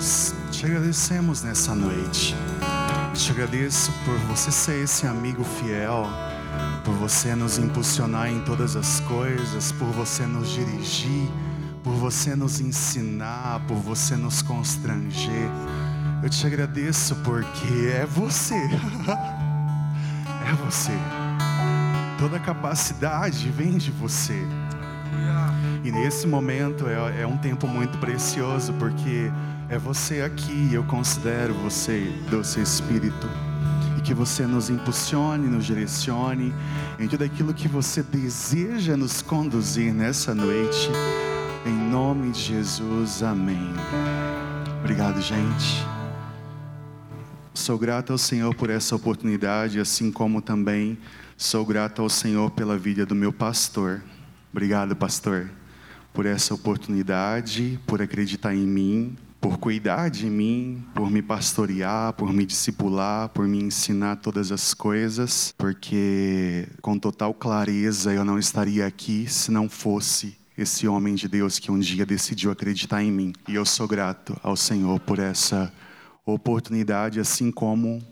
Deus, te agradecemos nessa noite. Te agradeço por você ser esse amigo fiel, por você nos impulsionar em todas as coisas, por você nos dirigir, por você nos ensinar, por você nos constranger. Eu te agradeço porque é você. é você. Toda capacidade vem de você. E nesse momento é, é um tempo muito precioso, porque é você aqui, eu considero você, doce Espírito. E que você nos impulsione, nos direcione em tudo aquilo que você deseja nos conduzir nessa noite. Em nome de Jesus, amém. Obrigado, gente. Sou grato ao Senhor por essa oportunidade, assim como também sou grato ao Senhor pela vida do meu pastor. Obrigado, pastor por essa oportunidade, por acreditar em mim, por cuidar de mim, por me pastorear, por me discipular, por me ensinar todas as coisas, porque com total clareza eu não estaria aqui se não fosse esse homem de Deus que um dia decidiu acreditar em mim. E eu sou grato ao Senhor por essa oportunidade, assim como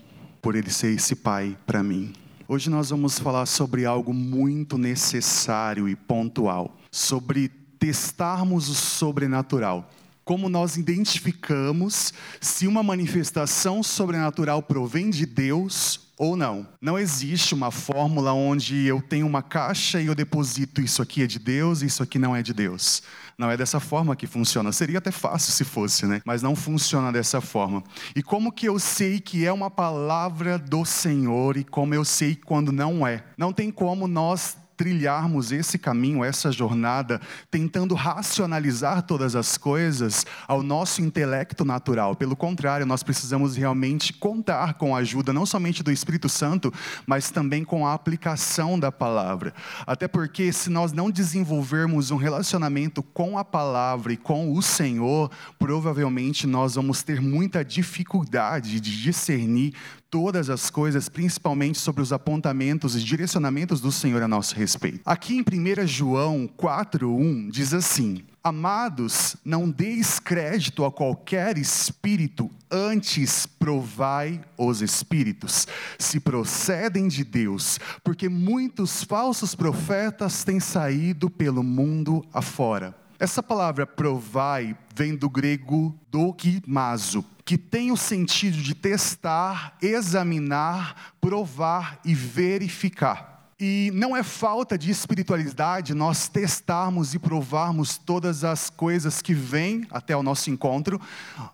por ele ser esse pai para mim. Hoje nós vamos falar sobre algo muito necessário e pontual, sobre testarmos o sobrenatural. Como nós identificamos se uma manifestação sobrenatural provém de Deus ou não. Não existe uma fórmula onde eu tenho uma caixa e eu deposito isso aqui é de Deus, isso aqui não é de Deus. Não é dessa forma que funciona. Seria até fácil se fosse, né? Mas não funciona dessa forma. E como que eu sei que é uma palavra do Senhor e como eu sei quando não é? Não tem como nós trilharmos esse caminho, essa jornada, tentando racionalizar todas as coisas ao nosso intelecto natural. Pelo contrário, nós precisamos realmente contar com a ajuda não somente do Espírito Santo, mas também com a aplicação da palavra. Até porque, se nós não desenvolvermos um relacionamento com a palavra e com o Senhor, provavelmente nós vamos ter muita dificuldade de discernir todas as coisas, principalmente sobre os apontamentos e direcionamentos do Senhor a nosso respeito. Aqui em 1 João 4:1 diz assim: Amados, não deis crédito a qualquer espírito, antes provai os espíritos, se procedem de Deus, porque muitos falsos profetas têm saído pelo mundo afora. Essa palavra provai vem do grego dokimazo, que tem o sentido de testar, examinar, provar e verificar. E não é falta de espiritualidade nós testarmos e provarmos todas as coisas que vêm até o nosso encontro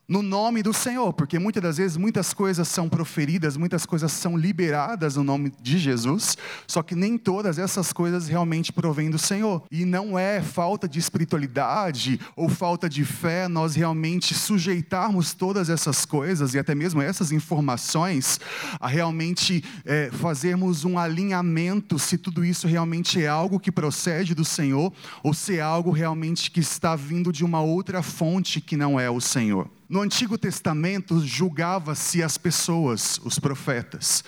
no nome do Senhor, porque muitas das vezes muitas coisas são proferidas, muitas coisas são liberadas no nome de Jesus, só que nem todas essas coisas realmente provêm do Senhor. E não é falta de espiritualidade ou falta de fé nós realmente sujeitarmos todas essas coisas e até mesmo essas informações a realmente é, fazermos um alinhamento se tudo isso realmente é algo que procede do Senhor ou se é algo realmente que está vindo de uma outra fonte que não é o Senhor. No Antigo Testamento julgava-se as pessoas, os profetas.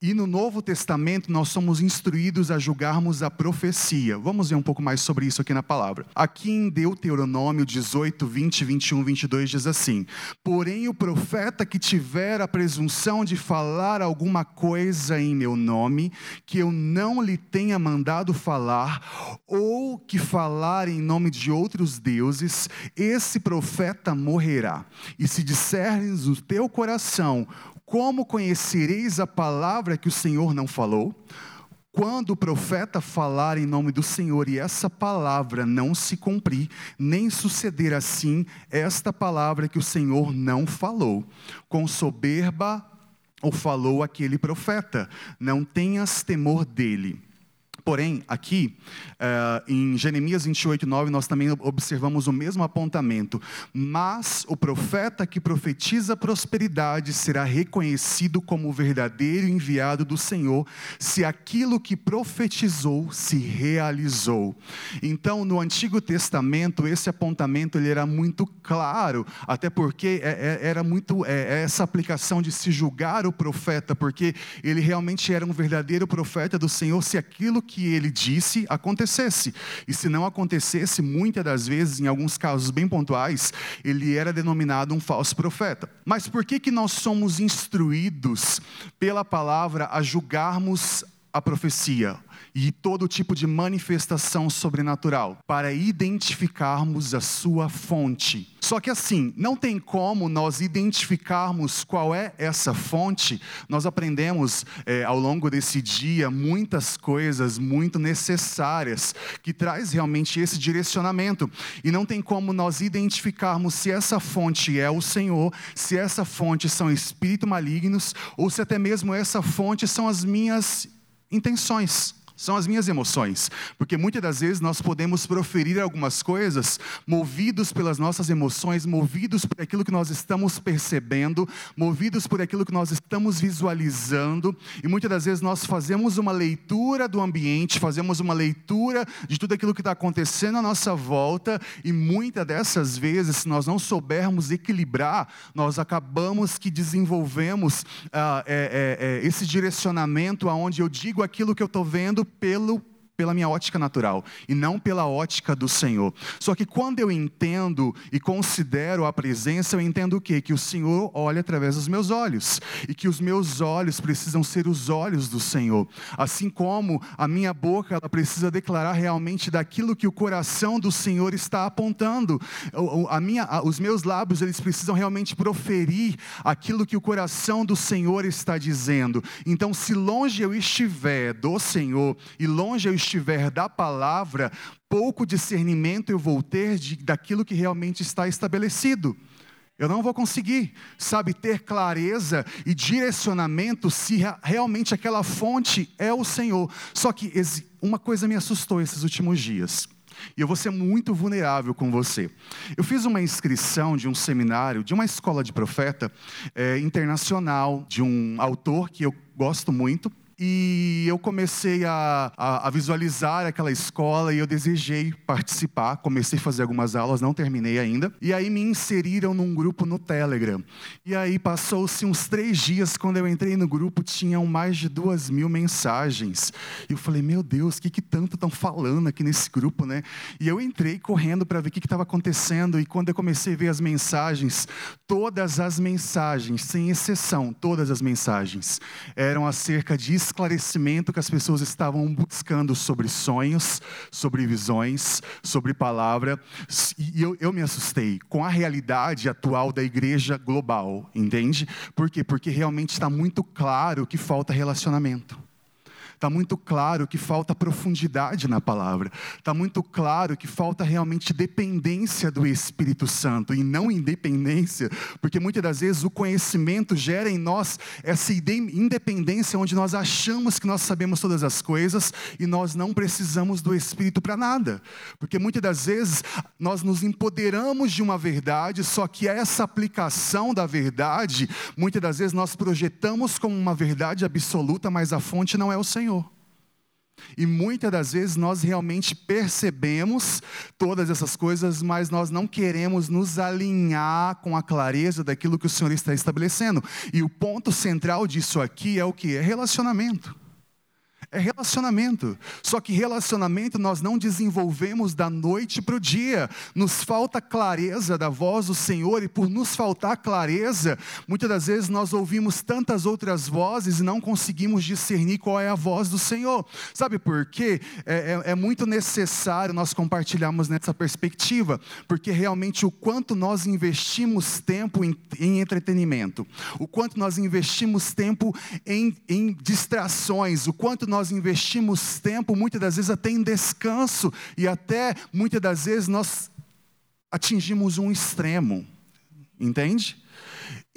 E no Novo Testamento nós somos instruídos a julgarmos a profecia. Vamos ver um pouco mais sobre isso aqui na palavra. Aqui em Deuteronômio 18, 20, 21, 22 diz assim: Porém, o profeta que tiver a presunção de falar alguma coisa em meu nome, que eu não lhe tenha mandado falar, ou que falar em nome de outros deuses, esse profeta morrerá. E se disseres no teu coração, como conhecereis a palavra que o Senhor não falou? Quando o profeta falar em nome do Senhor e essa palavra não se cumprir, nem suceder assim esta palavra que o Senhor não falou, com soberba ou falou aquele profeta, não tenhas temor dele Porém, aqui, uh, em Jeremias 28, 9, nós também observamos o mesmo apontamento. Mas o profeta que profetiza prosperidade será reconhecido como o verdadeiro enviado do Senhor, se aquilo que profetizou se realizou. Então, no Antigo Testamento, esse apontamento ele era muito claro, até porque é, é, era muito é, essa aplicação de se julgar o profeta, porque ele realmente era um verdadeiro profeta do Senhor, se aquilo que que ele disse acontecesse. E se não acontecesse, muitas das vezes, em alguns casos bem pontuais, ele era denominado um falso profeta. Mas por que que nós somos instruídos pela palavra a julgarmos a profecia e todo tipo de manifestação sobrenatural para identificarmos a sua fonte. Só que assim, não tem como nós identificarmos qual é essa fonte. Nós aprendemos é, ao longo desse dia muitas coisas muito necessárias que traz realmente esse direcionamento. E não tem como nós identificarmos se essa fonte é o Senhor, se essa fonte são espíritos malignos ou se até mesmo essa fonte são as minhas intenções são as minhas emoções. Porque muitas das vezes nós podemos proferir algumas coisas movidos pelas nossas emoções, movidos por aquilo que nós estamos percebendo, movidos por aquilo que nós estamos visualizando, e muitas das vezes nós fazemos uma leitura do ambiente, fazemos uma leitura de tudo aquilo que está acontecendo à nossa volta, e muitas dessas vezes, se nós não soubermos equilibrar, nós acabamos que desenvolvemos ah, é, é, é, esse direcionamento aonde eu digo aquilo que eu estou vendo pelo pela minha ótica natural e não pela ótica do Senhor. Só que quando eu entendo e considero a presença, eu entendo o quê? Que o Senhor olha através dos meus olhos e que os meus olhos precisam ser os olhos do Senhor. Assim como a minha boca ela precisa declarar realmente daquilo que o coração do Senhor está apontando. A minha, os meus lábios eles precisam realmente proferir aquilo que o coração do Senhor está dizendo. Então, se longe eu estiver do Senhor e longe eu estiver estiver da palavra, pouco discernimento eu vou ter de, daquilo que realmente está estabelecido. Eu não vou conseguir, sabe, ter clareza e direcionamento se realmente aquela fonte é o Senhor. Só que uma coisa me assustou esses últimos dias. E eu vou ser muito vulnerável com você. Eu fiz uma inscrição de um seminário, de uma escola de profeta é, internacional, de um autor que eu gosto muito, e eu comecei a, a, a, visualizar aquela escola e eu desejei participar. Comecei a fazer algumas aulas, não terminei ainda. E aí me inseriram num grupo no Telegram. E aí passou-se uns três dias, quando eu entrei no grupo, tinham mais de duas mil mensagens. E eu falei, meu Deus, o que, que tanto estão falando aqui nesse grupo, né? E eu entrei correndo para ver o que estava acontecendo. E quando eu comecei a ver as mensagens, todas as mensagens, sem exceção, todas as mensagens, eram acerca de esclarecimento que as pessoas estavam buscando sobre sonhos, sobre visões, sobre palavra. E eu, eu me assustei com a realidade atual da igreja global, entende? Por quê? Porque realmente está muito claro que falta relacionamento. Está muito claro que falta profundidade na palavra. Está muito claro que falta realmente dependência do Espírito Santo e não independência, porque muitas das vezes o conhecimento gera em nós essa independência onde nós achamos que nós sabemos todas as coisas e nós não precisamos do Espírito para nada. Porque muitas das vezes nós nos empoderamos de uma verdade, só que essa aplicação da verdade, muitas das vezes nós projetamos como uma verdade absoluta, mas a fonte não é o Senhor. Senhor. E muitas das vezes nós realmente percebemos todas essas coisas, mas nós não queremos nos alinhar com a clareza daquilo que o Senhor está estabelecendo. E o ponto central disso aqui é o que? É relacionamento. É relacionamento. Só que relacionamento nós não desenvolvemos da noite para o dia. Nos falta clareza da voz do Senhor, e por nos faltar clareza, muitas das vezes nós ouvimos tantas outras vozes e não conseguimos discernir qual é a voz do Senhor. Sabe por quê? É, é, é muito necessário nós compartilharmos nessa perspectiva, porque realmente o quanto nós investimos tempo em, em entretenimento, o quanto nós investimos tempo em, em distrações, o quanto nós nós investimos tempo, muitas das vezes até em descanso, e até muitas das vezes nós atingimos um extremo, entende?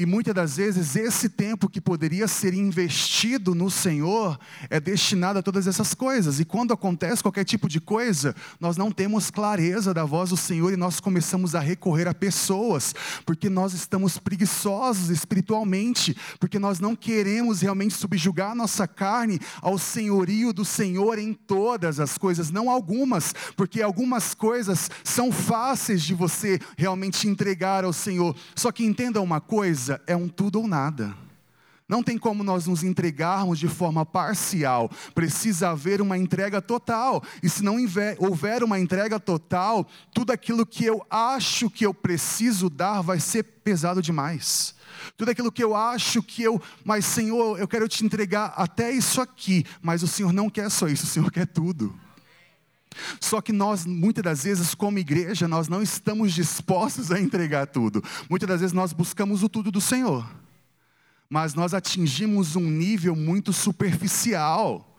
E muitas das vezes esse tempo que poderia ser investido no Senhor é destinado a todas essas coisas. E quando acontece qualquer tipo de coisa, nós não temos clareza da voz do Senhor e nós começamos a recorrer a pessoas, porque nós estamos preguiçosos espiritualmente, porque nós não queremos realmente subjugar nossa carne ao senhorio do Senhor em todas as coisas, não algumas, porque algumas coisas são fáceis de você realmente entregar ao Senhor. Só que entenda uma coisa, é um tudo ou nada. Não tem como nós nos entregarmos de forma parcial. Precisa haver uma entrega total. E se não houver uma entrega total, tudo aquilo que eu acho que eu preciso dar vai ser pesado demais. Tudo aquilo que eu acho que eu, mas Senhor, eu quero te entregar até isso aqui, mas o Senhor não quer só isso, o Senhor quer tudo. Só que nós, muitas das vezes, como igreja, nós não estamos dispostos a entregar tudo. Muitas das vezes nós buscamos o tudo do Senhor mas nós atingimos um nível muito superficial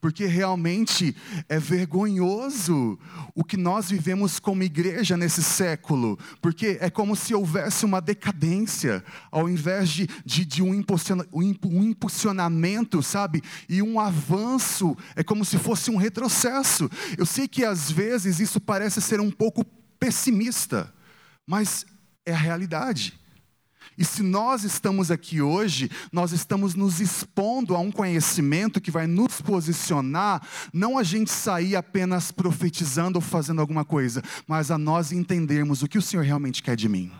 porque realmente é vergonhoso o que nós vivemos como igreja nesse século, porque é como se houvesse uma decadência, ao invés de, de, de um, um impulsionamento, sabe? E um avanço, é como se fosse um retrocesso. Eu sei que às vezes isso parece ser um pouco pessimista, mas é a realidade. E se nós estamos aqui hoje, nós estamos nos expondo a um conhecimento que vai nos posicionar, não a gente sair apenas profetizando ou fazendo alguma coisa, mas a nós entendermos o que o Senhor realmente quer de mim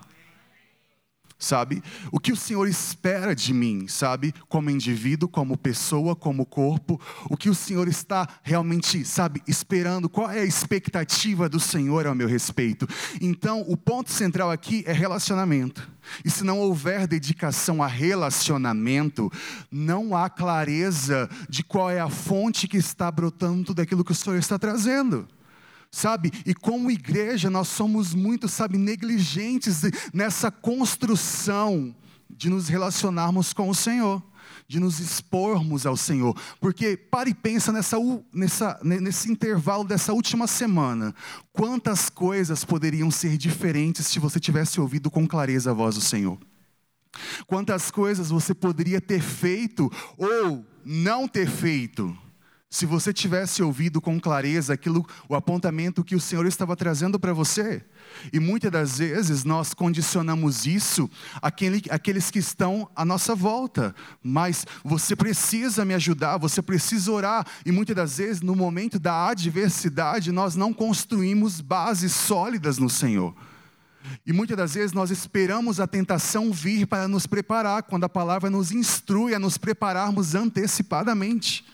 sabe? O que o Senhor espera de mim, sabe? Como indivíduo, como pessoa, como corpo, o que o Senhor está realmente, sabe, esperando, qual é a expectativa do Senhor ao meu respeito. Então, o ponto central aqui é relacionamento. E se não houver dedicação a relacionamento, não há clareza de qual é a fonte que está brotando tudo aquilo que o Senhor está trazendo sabe? E como igreja, nós somos muito, sabe, negligentes nessa construção de nos relacionarmos com o Senhor, de nos expormos ao Senhor. Porque pare e pensa nessa, nessa, nesse intervalo dessa última semana. Quantas coisas poderiam ser diferentes se você tivesse ouvido com clareza a voz do Senhor? Quantas coisas você poderia ter feito ou não ter feito? Se você tivesse ouvido com clareza aquilo, o apontamento que o Senhor estava trazendo para você, e muitas das vezes nós condicionamos isso àquele, àqueles que estão à nossa volta, mas você precisa me ajudar, você precisa orar, e muitas das vezes no momento da adversidade nós não construímos bases sólidas no Senhor. E muitas das vezes nós esperamos a tentação vir para nos preparar, quando a palavra nos instrui a nos prepararmos antecipadamente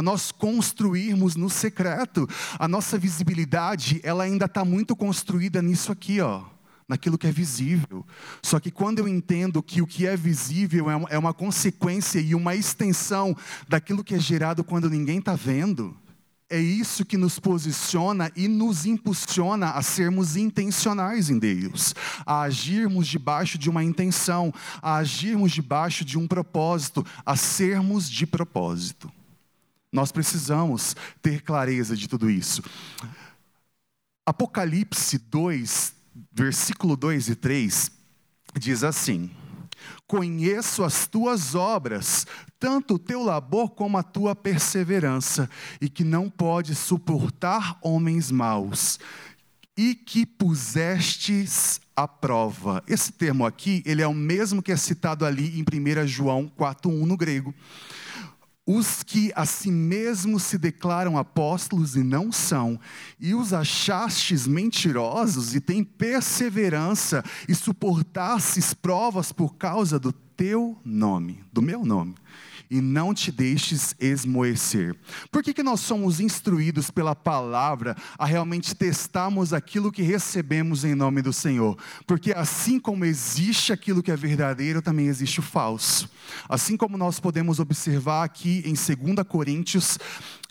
a nós construirmos no secreto. A nossa visibilidade, ela ainda está muito construída nisso aqui, ó, naquilo que é visível. Só que quando eu entendo que o que é visível é, é uma consequência e uma extensão daquilo que é gerado quando ninguém está vendo, é isso que nos posiciona e nos impulsiona a sermos intencionais em Deus, a agirmos debaixo de uma intenção, a agirmos debaixo de um propósito, a sermos de propósito. Nós precisamos ter clareza de tudo isso. Apocalipse 2, versículo 2 e 3, diz assim: Conheço as tuas obras, tanto o teu labor como a tua perseverança, e que não podes suportar homens maus, e que pusestes à prova. Esse termo aqui, ele é o mesmo que é citado ali em 1 João 4:1 no grego os que a si mesmos se declaram apóstolos e não são, e os achastes mentirosos e têm perseverança e suportastes provas por causa do teu nome, do meu nome e não te deixes esmoecer. Por que, que nós somos instruídos pela palavra a realmente testarmos aquilo que recebemos em nome do Senhor? Porque assim como existe aquilo que é verdadeiro, também existe o falso. Assim como nós podemos observar aqui em 2 Coríntios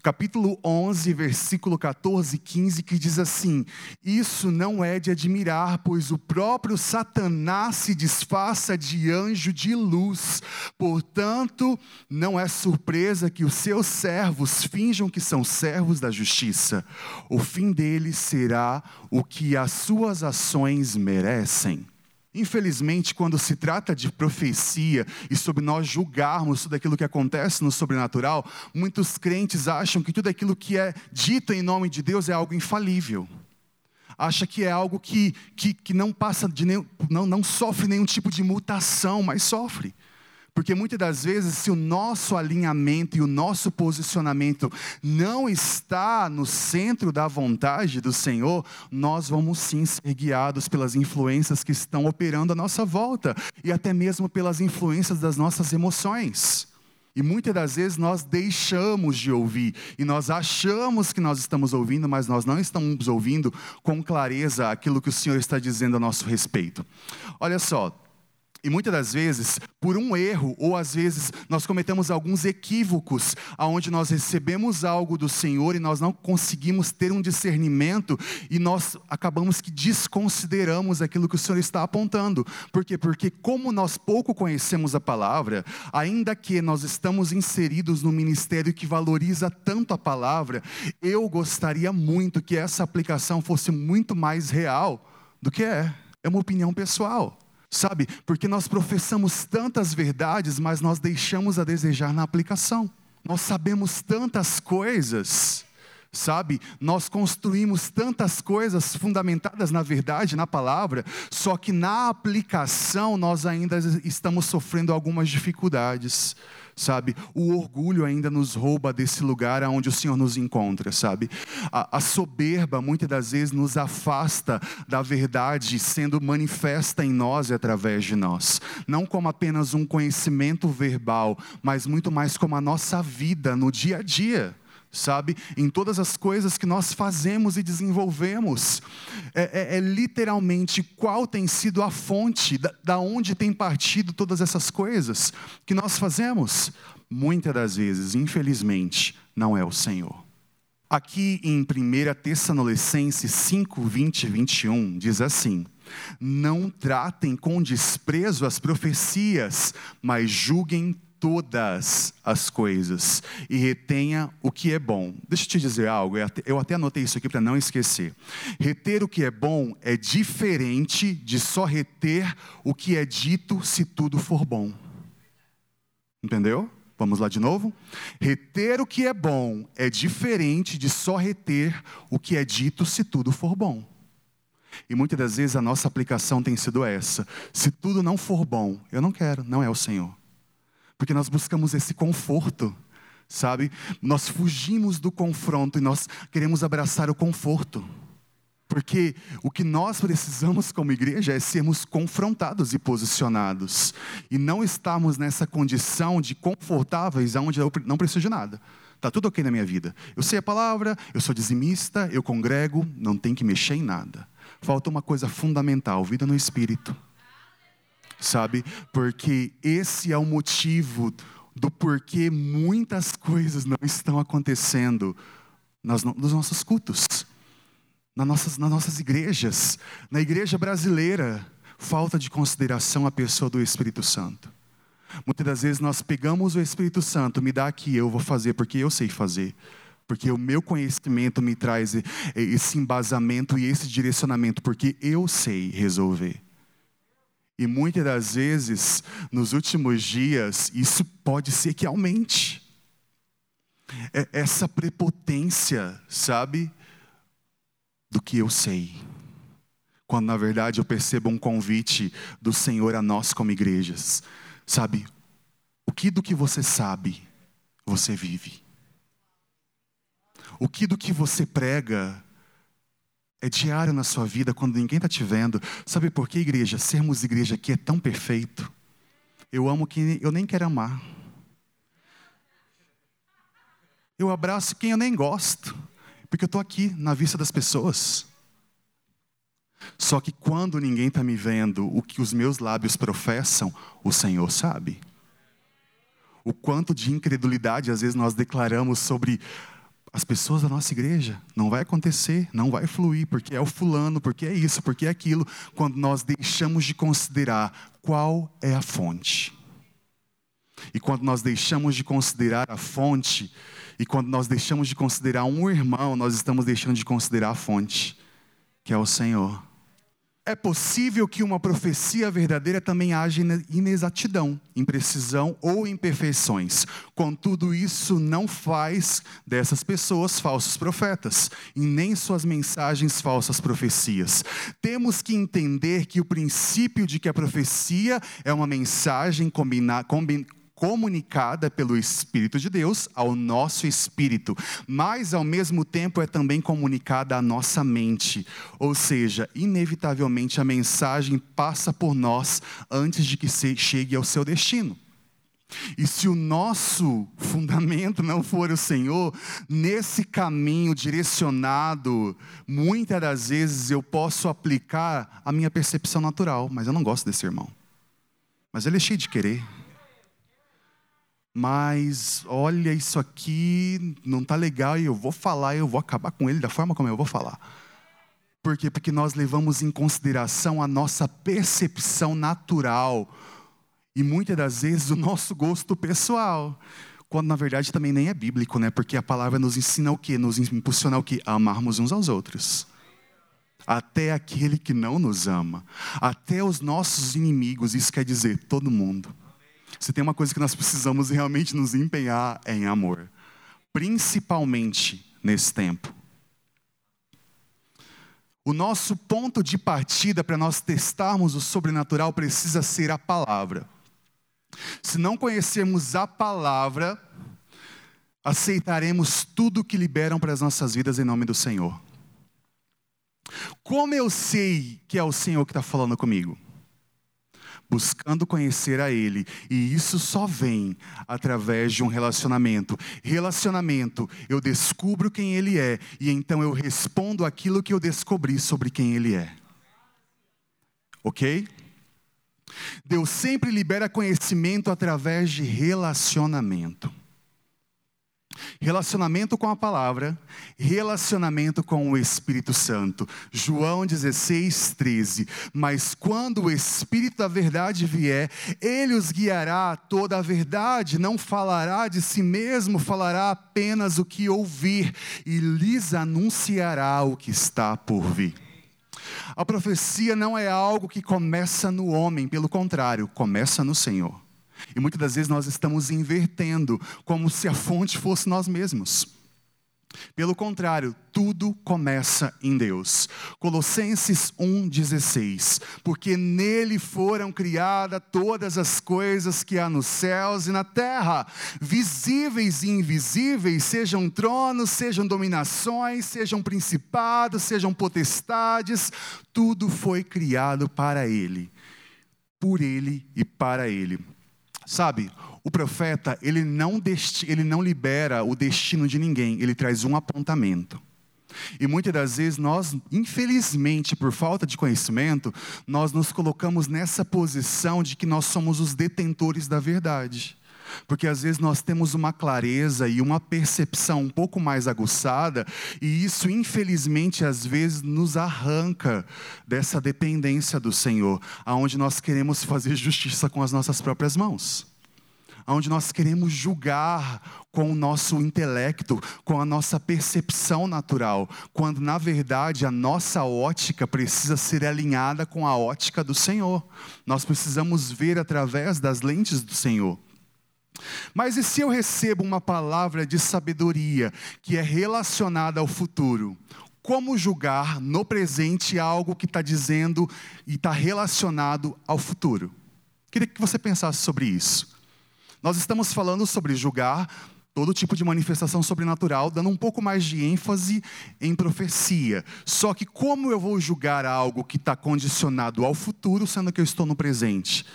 capítulo 11, versículo 14 e 15, que diz assim: Isso não é de admirar, pois o próprio Satanás se disfarça de anjo de luz. Portanto, não é surpresa que os seus servos finjam que são servos da justiça. O fim deles será o que as suas ações merecem. Infelizmente, quando se trata de profecia e sobre nós julgarmos tudo aquilo que acontece no sobrenatural, muitos crentes acham que tudo aquilo que é dito em nome de Deus é algo infalível. Acha que é algo que, que, que não passa de nenhum, não, não sofre nenhum tipo de mutação, mas sofre. Porque muitas das vezes, se o nosso alinhamento e o nosso posicionamento não está no centro da vontade do Senhor, nós vamos sim ser guiados pelas influências que estão operando à nossa volta e até mesmo pelas influências das nossas emoções. E muitas das vezes nós deixamos de ouvir e nós achamos que nós estamos ouvindo, mas nós não estamos ouvindo com clareza aquilo que o Senhor está dizendo a nosso respeito. Olha só, e muitas das vezes, por um erro, ou às vezes nós cometemos alguns equívocos, aonde nós recebemos algo do Senhor e nós não conseguimos ter um discernimento e nós acabamos que desconsideramos aquilo que o Senhor está apontando. Por quê? Porque como nós pouco conhecemos a palavra, ainda que nós estamos inseridos no ministério que valoriza tanto a palavra, eu gostaria muito que essa aplicação fosse muito mais real do que é. É uma opinião pessoal. Sabe? Porque nós professamos tantas verdades, mas nós deixamos a desejar na aplicação. Nós sabemos tantas coisas, sabe? Nós construímos tantas coisas fundamentadas na verdade, na palavra, só que na aplicação nós ainda estamos sofrendo algumas dificuldades sabe? O orgulho ainda nos rouba desse lugar aonde o Senhor nos encontra, sabe? A, a, soberba muitas das vezes nos afasta da verdade sendo manifesta em nós e através de nós. Não como apenas um conhecimento verbal, mas muito mais como a nossa vida no dia a dia sabe? Em todas as coisas que nós fazemos e desenvolvemos. É, é, é literalmente qual tem sido a fonte, da, da onde tem partido todas essas coisas que nós fazemos. Muitas das vezes, infelizmente, não é o Senhor. Aqui em 1 Tessalonicenses 5, 20 e 21, diz assim: Não tratem com desprezo as profecias, mas julguem todas as coisas e retenha o que é bom. Deixa eu te dizer algo, eu até anotei isso aqui para não esquecer. Reter o que é bom é diferente de só reter o que é dito se tudo for bom. Entendeu? Vamos lá de novo? Reter o que é bom é diferente de só reter o que é dito se tudo for bom. E muitas das vezes a nossa aplicação tem sido essa: se tudo não for bom, eu não quero, não é o Senhor porque nós buscamos esse conforto, sabe? Nós fugimos do confronto e nós queremos abraçar o conforto. Porque o que nós precisamos como igreja é sermos confrontados e posicionados. E não estarmos nessa condição de confortáveis, onde eu não preciso de nada. Está tudo ok na minha vida. Eu sei a palavra, eu sou dizimista, eu congrego, não tem que mexer em nada. Falta uma coisa fundamental: vida no espírito sabe? Porque esse é o motivo do porquê muitas coisas não estão acontecendo nas, nos nossos cultos, nas nossas, nas nossas igrejas, na igreja brasileira, falta de consideração à pessoa do Espírito Santo. Muitas das vezes nós pegamos o Espírito Santo, me dá aqui, eu vou fazer porque eu sei fazer. Porque o meu conhecimento me traz esse embasamento e esse direcionamento, porque eu sei resolver. E muitas das vezes, nos últimos dias, isso pode ser que aumente. É essa prepotência, sabe? Do que eu sei. Quando na verdade eu percebo um convite do Senhor a nós como igrejas. Sabe? O que do que você sabe, você vive. O que do que você prega, é diário na sua vida, quando ninguém está te vendo. Sabe por que, igreja? Sermos igreja aqui é tão perfeito. Eu amo quem eu nem quero amar. Eu abraço quem eu nem gosto, porque eu estou aqui na vista das pessoas. Só que quando ninguém está me vendo, o que os meus lábios professam, o Senhor sabe. O quanto de incredulidade às vezes nós declaramos sobre as pessoas da nossa igreja. Não vai acontecer, não vai fluir, porque é o fulano, porque é isso, porque é aquilo, quando nós deixamos de considerar qual é a fonte. E quando nós deixamos de considerar a fonte, e quando nós deixamos de considerar um irmão, nós estamos deixando de considerar a fonte, que é o Senhor. É possível que uma profecia verdadeira também haja inexatidão, imprecisão ou imperfeições. Contudo, isso não faz dessas pessoas falsos profetas e nem suas mensagens falsas profecias. Temos que entender que o princípio de que a profecia é uma mensagem combinada comunicada pelo Espírito de Deus ao nosso espírito, mas ao mesmo tempo é também comunicada à nossa mente. Ou seja, inevitavelmente a mensagem passa por nós antes de que chegue ao seu destino. E se o nosso fundamento não for o Senhor, nesse caminho direcionado, muitas das vezes eu posso aplicar a minha percepção natural, mas eu não gosto desse irmão. Mas ele é cheio de querer mas olha, isso aqui não está legal e eu vou falar, eu vou acabar com ele da forma como eu vou falar. Por quê? Porque nós levamos em consideração a nossa percepção natural e muitas das vezes o nosso gosto pessoal. Quando na verdade também nem é bíblico, né? Porque a palavra nos ensina o quê? Nos impulsiona o quê? A amarmos uns aos outros. Até aquele que não nos ama, até os nossos inimigos, isso quer dizer todo mundo. Se tem uma coisa que nós precisamos realmente nos empenhar é em amor, principalmente nesse tempo. O nosso ponto de partida para nós testarmos o sobrenatural precisa ser a palavra. Se não conhecermos a palavra, aceitaremos tudo que liberam para as nossas vidas em nome do Senhor. Como eu sei que é o Senhor que está falando comigo? Buscando conhecer a Ele, e isso só vem através de um relacionamento. Relacionamento, eu descubro quem Ele é, e então eu respondo aquilo que eu descobri sobre quem Ele é. Ok? Deus sempre libera conhecimento através de relacionamento. Relacionamento com a palavra, relacionamento com o Espírito Santo. João 16, 13. Mas quando o Espírito da verdade vier, ele os guiará a toda a verdade, não falará de si mesmo, falará apenas o que ouvir e lhes anunciará o que está por vir. A profecia não é algo que começa no homem, pelo contrário, começa no Senhor. E muitas das vezes nós estamos invertendo, como se a fonte fosse nós mesmos. Pelo contrário, tudo começa em Deus. Colossenses 1,16. Porque nele foram criadas todas as coisas que há nos céus e na terra, visíveis e invisíveis, sejam tronos, sejam dominações, sejam principados, sejam potestades, tudo foi criado para ele, por ele e para ele. Sabe, o profeta, ele não, ele não libera o destino de ninguém, ele traz um apontamento. E muitas das vezes nós, infelizmente, por falta de conhecimento, nós nos colocamos nessa posição de que nós somos os detentores da verdade. Porque às vezes nós temos uma clareza e uma percepção um pouco mais aguçada, e isso, infelizmente, às vezes nos arranca dessa dependência do Senhor, aonde nós queremos fazer justiça com as nossas próprias mãos. Onde nós queremos julgar com o nosso intelecto, com a nossa percepção natural, quando na verdade a nossa ótica precisa ser alinhada com a ótica do Senhor. Nós precisamos ver através das lentes do Senhor. Mas e se eu recebo uma palavra de sabedoria que é relacionada ao futuro? Como julgar no presente algo que está dizendo e está relacionado ao futuro? Queria que você pensasse sobre isso. Nós estamos falando sobre julgar todo tipo de manifestação sobrenatural, dando um pouco mais de ênfase em profecia. Só que como eu vou julgar algo que está condicionado ao futuro, sendo que eu estou no presente?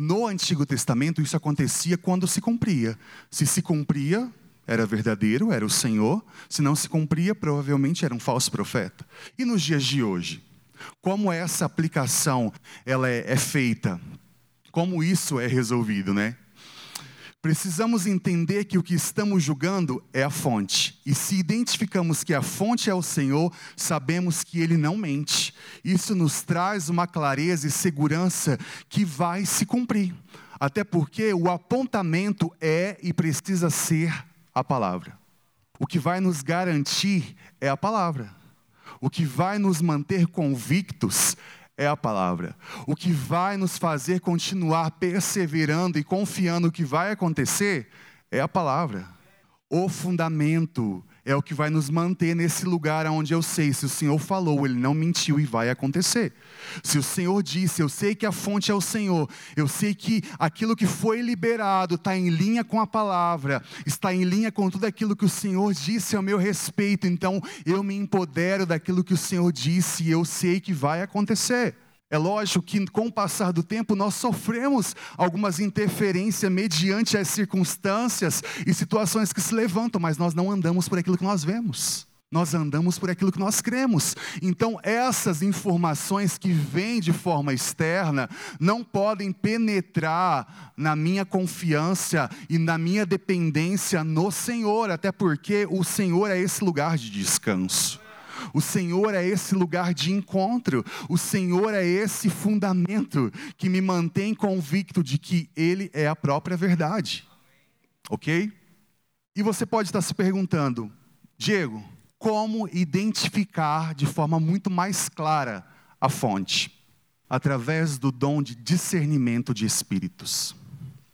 No Antigo Testamento, isso acontecia quando se cumpria. Se se cumpria, era verdadeiro, era o Senhor. Se não se cumpria, provavelmente era um falso profeta. E nos dias de hoje? Como essa aplicação ela é, é feita? Como isso é resolvido, né? Precisamos entender que o que estamos julgando é a fonte. E se identificamos que a fonte é o Senhor, sabemos que Ele não mente. Isso nos traz uma clareza e segurança que vai se cumprir. Até porque o apontamento é e precisa ser a palavra. O que vai nos garantir é a palavra. O que vai nos manter convictos é a palavra. O que vai nos fazer continuar perseverando e confiando no que vai acontecer é a palavra. O fundamento é o que vai nos manter nesse lugar onde eu sei, se o Senhor falou, ele não mentiu e vai acontecer. Se o Senhor disse, eu sei que a fonte é o Senhor, eu sei que aquilo que foi liberado está em linha com a palavra, está em linha com tudo aquilo que o Senhor disse ao meu respeito, então eu me empodero daquilo que o Senhor disse e eu sei que vai acontecer. É lógico que com o passar do tempo nós sofremos algumas interferências mediante as circunstâncias e situações que se levantam, mas nós não andamos por aquilo que nós vemos. Nós andamos por aquilo que nós cremos. Então, essas informações que vêm de forma externa não podem penetrar na minha confiança e na minha dependência no Senhor, até porque o Senhor é esse lugar de descanso. O Senhor é esse lugar de encontro. O Senhor é esse fundamento que me mantém convicto de que Ele é a própria verdade. Ok? E você pode estar se perguntando, Diego, como identificar de forma muito mais clara a fonte? Através do dom de discernimento de espíritos.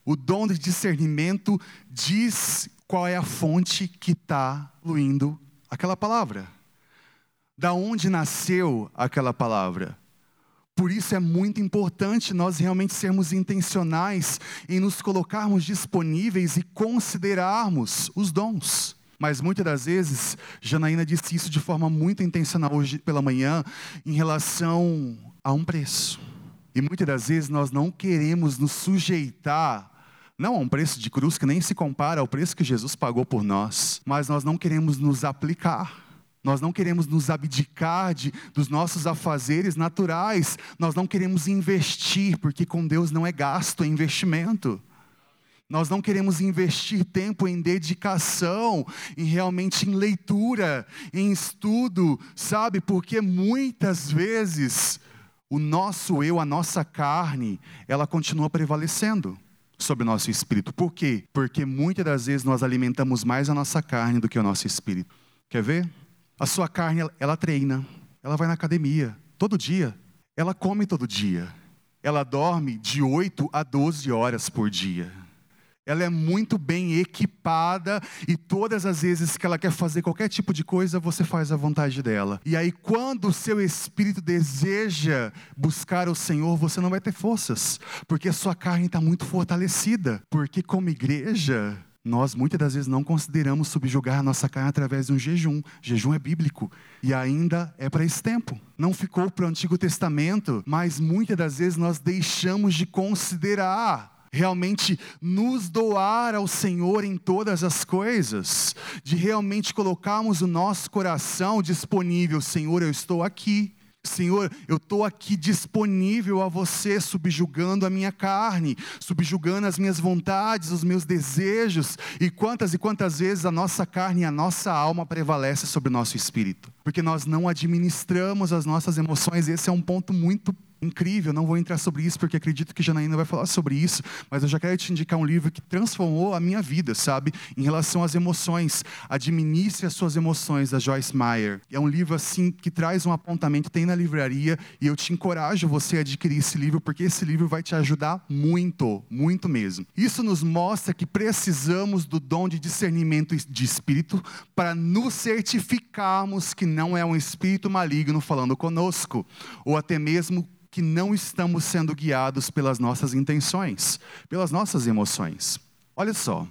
O dom de discernimento diz qual é a fonte que está fluindo aquela palavra da onde nasceu aquela palavra. Por isso é muito importante nós realmente sermos intencionais em nos colocarmos disponíveis e considerarmos os dons. Mas muitas das vezes, Janaína disse isso de forma muito intencional hoje pela manhã, em relação a um preço. E muitas das vezes nós não queremos nos sujeitar não a um preço de cruz que nem se compara ao preço que Jesus pagou por nós, mas nós não queremos nos aplicar. Nós não queremos nos abdicar de, dos nossos afazeres naturais. Nós não queremos investir, porque com Deus não é gasto, é investimento. Nós não queremos investir tempo em dedicação, em realmente em leitura, em estudo, sabe? Porque muitas vezes o nosso eu, a nossa carne, ela continua prevalecendo sobre o nosso espírito. Por quê? Porque muitas das vezes nós alimentamos mais a nossa carne do que o nosso espírito. Quer ver? A sua carne, ela treina, ela vai na academia, todo dia. Ela come todo dia. Ela dorme de 8 a 12 horas por dia. Ela é muito bem equipada e todas as vezes que ela quer fazer qualquer tipo de coisa, você faz a vontade dela. E aí, quando o seu espírito deseja buscar o Senhor, você não vai ter forças, porque a sua carne está muito fortalecida. Porque, como igreja, nós muitas das vezes não consideramos subjugar a nossa carne através de um jejum. Jejum é bíblico e ainda é para esse tempo. Não ficou para o Antigo Testamento, mas muitas das vezes nós deixamos de considerar realmente nos doar ao Senhor em todas as coisas, de realmente colocarmos o nosso coração disponível, Senhor, eu estou aqui. Senhor, eu estou aqui disponível a você, subjugando a minha carne, subjugando as minhas vontades, os meus desejos, e quantas e quantas vezes a nossa carne e a nossa alma prevalece sobre o nosso espírito, porque nós não administramos as nossas emoções, esse é um ponto muito incrível, não vou entrar sobre isso porque acredito que Janaína vai falar sobre isso, mas eu já quero te indicar um livro que transformou a minha vida, sabe? Em relação às emoções. Administre as suas emoções, da Joyce Meyer. É um livro assim que traz um apontamento, tem na livraria, e eu te encorajo você a adquirir esse livro, porque esse livro vai te ajudar muito, muito mesmo. Isso nos mostra que precisamos do dom de discernimento de espírito para nos certificarmos que não é um espírito maligno falando conosco, ou até mesmo que não estamos sendo guiados pelas nossas intenções, pelas nossas emoções. Olha só,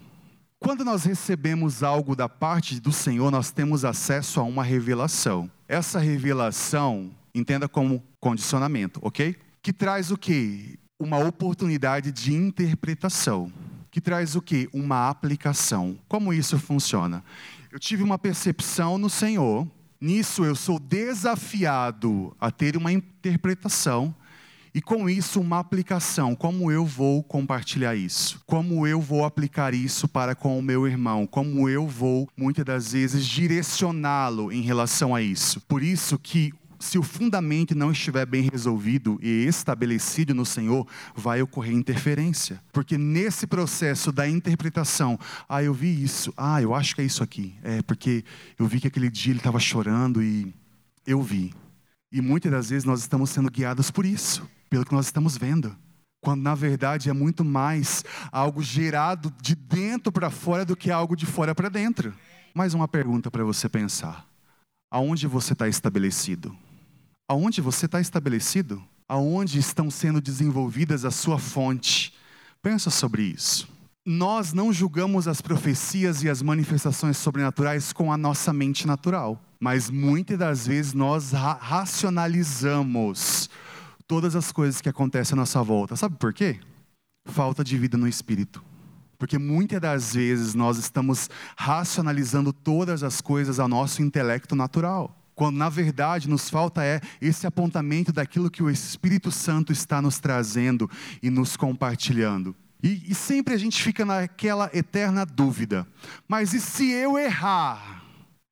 quando nós recebemos algo da parte do Senhor, nós temos acesso a uma revelação. Essa revelação, entenda como condicionamento, ok? Que traz o que? Uma oportunidade de interpretação. Que traz o que? Uma aplicação. Como isso funciona? Eu tive uma percepção no Senhor Nisso eu sou desafiado a ter uma interpretação e com isso uma aplicação. Como eu vou compartilhar isso? Como eu vou aplicar isso para com o meu irmão? Como eu vou muitas das vezes direcioná-lo em relação a isso? Por isso que se o fundamento não estiver bem resolvido e estabelecido no Senhor, vai ocorrer interferência. Porque nesse processo da interpretação, ah, eu vi isso, ah, eu acho que é isso aqui. É porque eu vi que aquele dia ele estava chorando e eu vi. E muitas das vezes nós estamos sendo guiados por isso, pelo que nós estamos vendo. Quando na verdade é muito mais algo gerado de dentro para fora do que algo de fora para dentro. Mais uma pergunta para você pensar: aonde você está estabelecido? Aonde você está estabelecido? Aonde estão sendo desenvolvidas a sua fonte? Pensa sobre isso. Nós não julgamos as profecias e as manifestações sobrenaturais com a nossa mente natural mas muitas das vezes nós ra racionalizamos todas as coisas que acontecem à nossa volta. Sabe por quê? Falta de vida no espírito. Porque muitas das vezes nós estamos racionalizando todas as coisas ao nosso intelecto natural. Quando na verdade nos falta é esse apontamento daquilo que o Espírito Santo está nos trazendo e nos compartilhando. E, e sempre a gente fica naquela eterna dúvida: mas e se eu errar?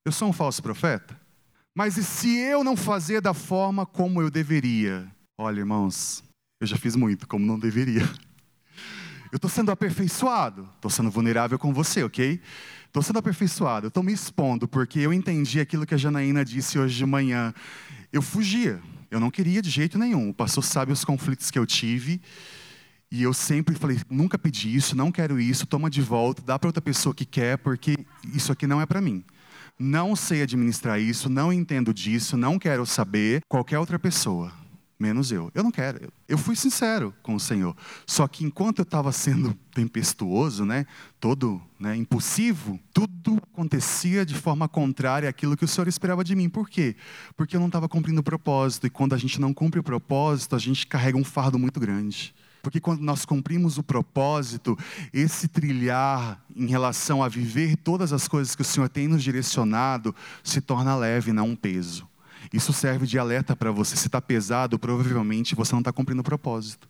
Eu sou um falso profeta? Mas e se eu não fazer da forma como eu deveria? Olha, irmãos, eu já fiz muito como não deveria. Eu estou sendo aperfeiçoado, estou sendo vulnerável com você, ok? Estou sendo aperfeiçoado, estou me expondo, porque eu entendi aquilo que a Janaína disse hoje de manhã. Eu fugia, eu não queria de jeito nenhum. O pastor sabe os conflitos que eu tive. E eu sempre falei: nunca pedi isso, não quero isso, toma de volta, dá para outra pessoa que quer, porque isso aqui não é para mim não sei administrar isso, não entendo disso, não quero saber qualquer outra pessoa, menos eu. Eu não quero. Eu fui sincero com o Senhor. Só que enquanto eu estava sendo tempestuoso, né, todo né, impulsivo, tudo acontecia de forma contrária àquilo que o Senhor esperava de mim. Por quê? Porque eu não estava cumprindo o propósito. E quando a gente não cumpre o propósito, a gente carrega um fardo muito grande. Porque quando nós cumprimos o propósito, esse trilhar em relação a viver todas as coisas que o Senhor tem nos direcionado se torna leve, não um peso. Isso serve de alerta para você. Se está pesado, provavelmente você não está cumprindo o propósito.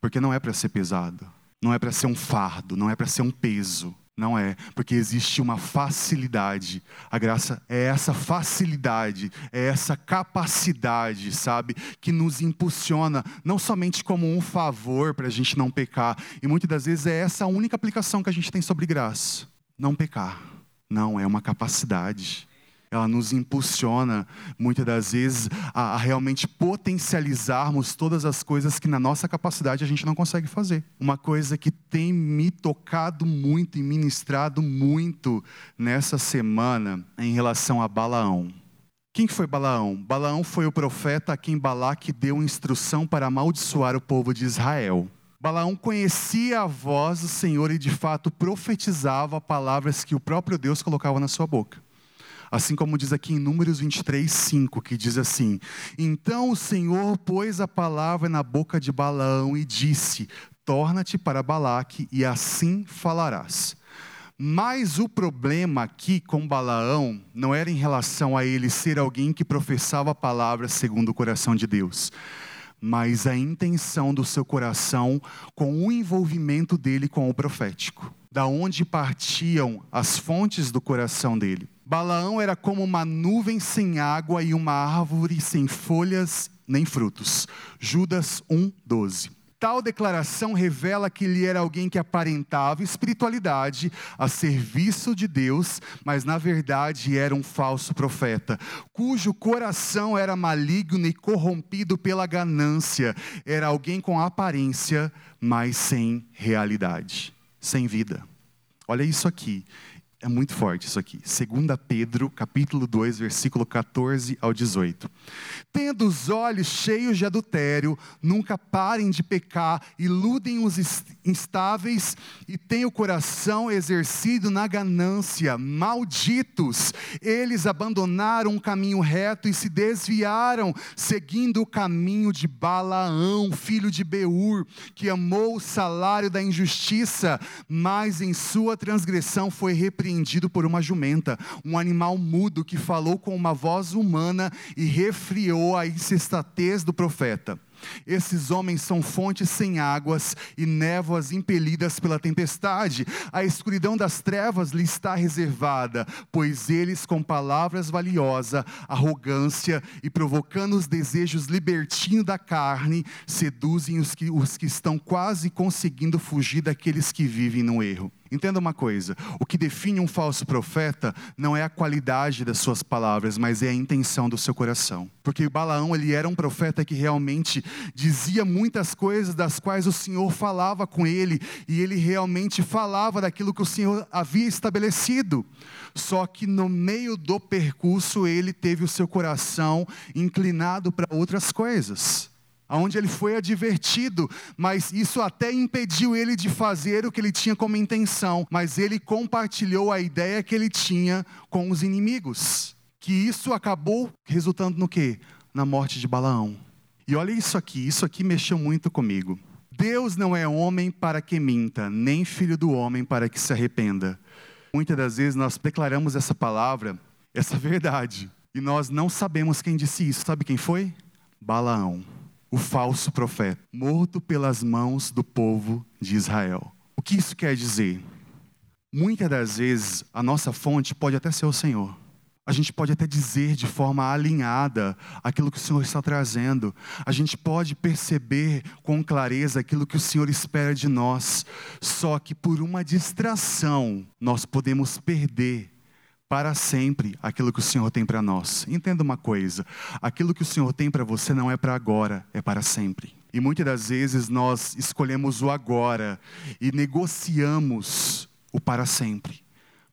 Porque não é para ser pesado, não é para ser um fardo, não é para ser um peso. Não é, porque existe uma facilidade. A graça é essa facilidade, é essa capacidade, sabe, que nos impulsiona, não somente como um favor para a gente não pecar, e muitas das vezes é essa a única aplicação que a gente tem sobre graça: não pecar. Não, é uma capacidade ela nos impulsiona, muitas das vezes, a, a, realmente potencializarmos todas as coisas que na nossa capacidade a gente não consegue fazer. Uma coisa que tem me tocado muito e ministrado muito nessa semana em relação a Balaão. Quem foi Balaão? Balaão foi o profeta a quem Balaque deu instrução para amaldiçoar o povo de Israel. Balaão conhecia a voz do Senhor e de fato profetizava palavras que o próprio Deus colocava na sua boca. Assim como diz aqui em Números 23, 5, que diz assim: Então o Senhor pôs a palavra na boca de Balaão e disse: Torna-te para Balaque e assim falarás. Mas o problema aqui com Balaão não era em relação a ele ser alguém que professava a palavra segundo o coração de Deus, mas a intenção do seu coração com o envolvimento dele com o profético. Da onde partiam as fontes do coração dele. Balaão era como uma nuvem sem água e uma árvore sem folhas nem frutos. Judas 1:12. Tal declaração revela que ele era alguém que aparentava espiritualidade a serviço de Deus, mas na verdade era um falso profeta, cujo coração era maligno e corrompido pela ganância. Era alguém com aparência, mas sem realidade, sem vida. Olha isso aqui. É muito forte isso aqui. 2 Pedro, capítulo 2, versículo 14 ao 18. Tendo os olhos cheios de adultério, nunca parem de pecar, iludem os instáveis e têm o coração exercido na ganância. Malditos! Eles abandonaram o caminho reto e se desviaram, seguindo o caminho de Balaão, filho de Beur, que amou o salário da injustiça, mas em sua transgressão foi repreendido surpreendido por uma jumenta, um animal mudo que falou com uma voz humana e refriou a insensatez do profeta. Esses homens são fontes sem águas e névoas impelidas pela tempestade. A escuridão das trevas lhe está reservada, pois eles, com palavras valiosas, arrogância e provocando os desejos libertinos da carne, seduzem os que, os que estão quase conseguindo fugir daqueles que vivem no erro. Entenda uma coisa: o que define um falso profeta não é a qualidade das suas palavras, mas é a intenção do seu coração. Porque Balaão ele era um profeta que realmente dizia muitas coisas das quais o Senhor falava com ele e ele realmente falava daquilo que o Senhor havia estabelecido. Só que no meio do percurso ele teve o seu coração inclinado para outras coisas aonde ele foi advertido, mas isso até impediu ele de fazer o que ele tinha como intenção, mas ele compartilhou a ideia que ele tinha com os inimigos. Que isso acabou resultando no quê? Na morte de Balaão. E olha isso aqui, isso aqui mexeu muito comigo. Deus não é homem para que minta, nem filho do homem para que se arrependa. Muitas das vezes nós declaramos essa palavra, essa verdade, e nós não sabemos quem disse isso. Sabe quem foi? Balaão o falso profeta, morto pelas mãos do povo de Israel. O que isso quer dizer? Muitas das vezes a nossa fonte pode até ser o Senhor. A gente pode até dizer de forma alinhada aquilo que o Senhor está trazendo. A gente pode perceber com clareza aquilo que o Senhor espera de nós. Só que por uma distração, nós podemos perder para sempre aquilo que o Senhor tem para nós. Entenda uma coisa: aquilo que o Senhor tem para você não é para agora, é para sempre. E muitas das vezes nós escolhemos o agora e negociamos o para sempre.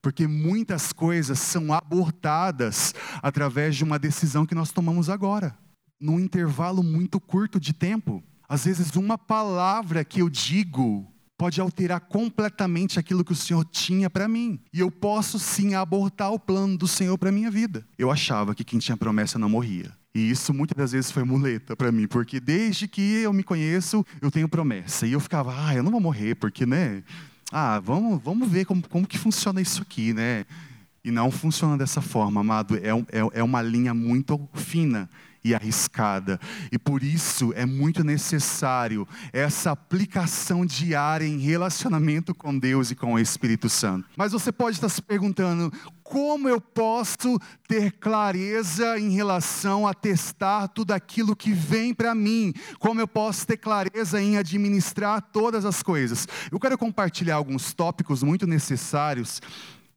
Porque muitas coisas são abortadas através de uma decisão que nós tomamos agora, num intervalo muito curto de tempo. Às vezes, uma palavra que eu digo pode alterar completamente aquilo que o Senhor tinha para mim. E eu posso sim abortar o plano do Senhor para minha vida. Eu achava que quem tinha promessa não morria. E isso muitas das vezes foi muleta para mim, porque desde que eu me conheço, eu tenho promessa. E eu ficava, ah, eu não vou morrer, porque, né? Ah, vamos, vamos ver como, como que funciona isso aqui, né? E não funciona dessa forma, amado. É, é, é uma linha muito fina e arriscada. E por isso é muito necessário essa aplicação diária em relacionamento com Deus e com o Espírito Santo. Mas você pode estar se perguntando: como eu posso ter clareza em relação a testar tudo aquilo que vem para mim? Como eu posso ter clareza em administrar todas as coisas? Eu quero compartilhar alguns tópicos muito necessários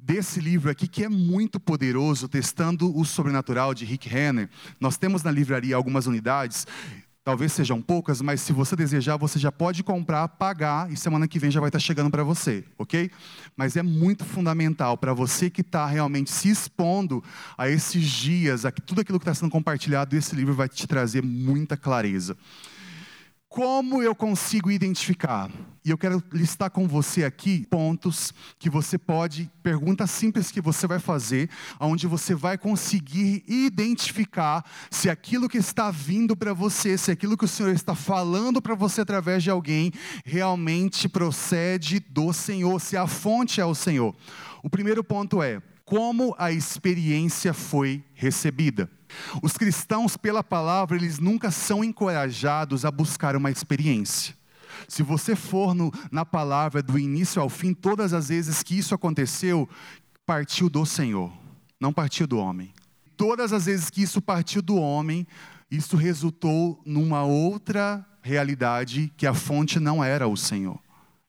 desse livro aqui, que é muito poderoso, Testando o Sobrenatural, de Rick Renner. Nós temos na livraria algumas unidades, talvez sejam poucas, mas se você desejar, você já pode comprar, pagar, e semana que vem já vai estar chegando para você, ok? Mas é muito fundamental para você que está realmente se expondo a esses dias, a tudo aquilo que está sendo compartilhado, esse livro vai te trazer muita clareza. Como eu consigo identificar? E eu quero listar com você aqui pontos que você pode, perguntas simples que você vai fazer, onde você vai conseguir identificar se aquilo que está vindo para você, se aquilo que o Senhor está falando para você através de alguém, realmente procede do Senhor, se a fonte é o Senhor. O primeiro ponto é como a experiência foi recebida. Os cristãos, pela palavra, eles nunca são encorajados a buscar uma experiência. Se você for no, na palavra do início ao fim, todas as vezes que isso aconteceu, partiu do Senhor, não partiu do homem. Todas as vezes que isso partiu do homem, isso resultou numa outra realidade que a fonte não era o Senhor.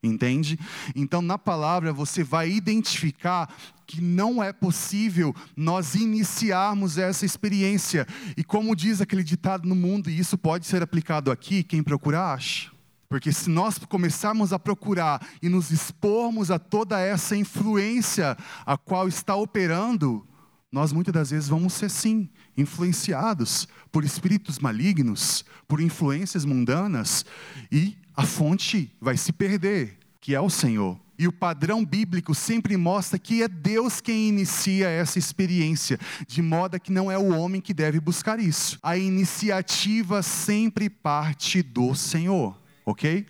Entende? Então, na palavra, você vai identificar que não é possível nós iniciarmos essa experiência. E como diz aquele ditado no mundo, e isso pode ser aplicado aqui, quem procura acha. Porque se nós começarmos a procurar e nos expormos a toda essa influência a qual está operando, nós muitas das vezes vamos ser sim influenciados por espíritos malignos, por influências mundanas e a fonte vai se perder, que é o Senhor. E o padrão bíblico sempre mostra que é Deus quem inicia essa experiência, de modo que não é o homem que deve buscar isso. A iniciativa sempre parte do Senhor, ok?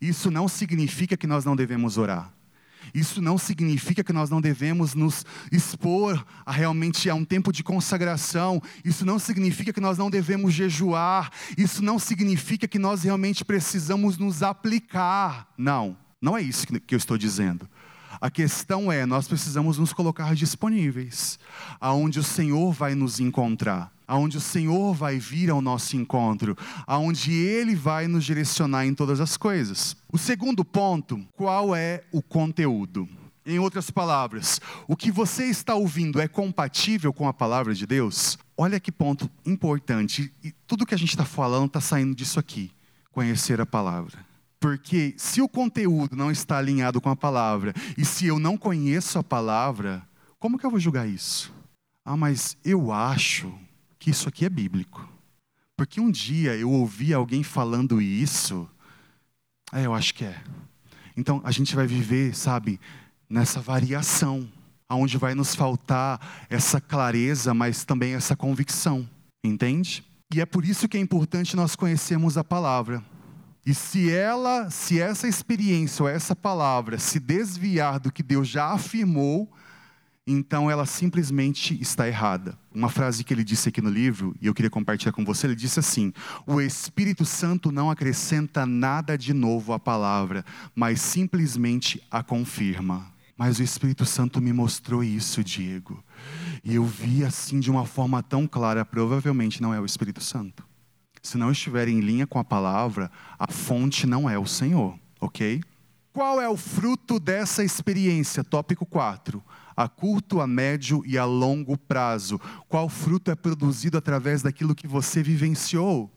Isso não significa que nós não devemos orar. Isso não significa que nós não devemos nos expor a realmente a um tempo de consagração. Isso não significa que nós não devemos jejuar. Isso não significa que nós realmente precisamos nos aplicar. Não, não é isso que eu estou dizendo. A questão é, nós precisamos nos colocar disponíveis, aonde o Senhor vai nos encontrar, aonde o Senhor vai vir ao nosso encontro, aonde Ele vai nos direcionar em todas as coisas. O segundo ponto, qual é o conteúdo? Em outras palavras, o que você está ouvindo é compatível com a palavra de Deus? Olha que ponto importante, e tudo que a gente está falando está saindo disso aqui: conhecer a palavra. Porque se o conteúdo não está alinhado com a palavra, e se eu não conheço a palavra, como que eu vou julgar isso? Ah, mas eu acho que isso aqui é bíblico. Porque um dia eu ouvi alguém falando isso, é, eu acho que é. Então a gente vai viver, sabe, nessa variação, aonde vai nos faltar essa clareza, mas também essa convicção, entende? E é por isso que é importante nós conhecermos a palavra. E se ela, se essa experiência ou essa palavra se desviar do que Deus já afirmou, então ela simplesmente está errada. Uma frase que ele disse aqui no livro, e eu queria compartilhar com você, ele disse assim: O Espírito Santo não acrescenta nada de novo à palavra, mas simplesmente a confirma. Mas o Espírito Santo me mostrou isso, Diego. E eu vi assim de uma forma tão clara, provavelmente não é o Espírito Santo se não estiver em linha com a palavra, a fonte não é o Senhor, ok? Qual é o fruto dessa experiência? Tópico 4. A curto, a médio e a longo prazo. Qual fruto é produzido através daquilo que você vivenciou?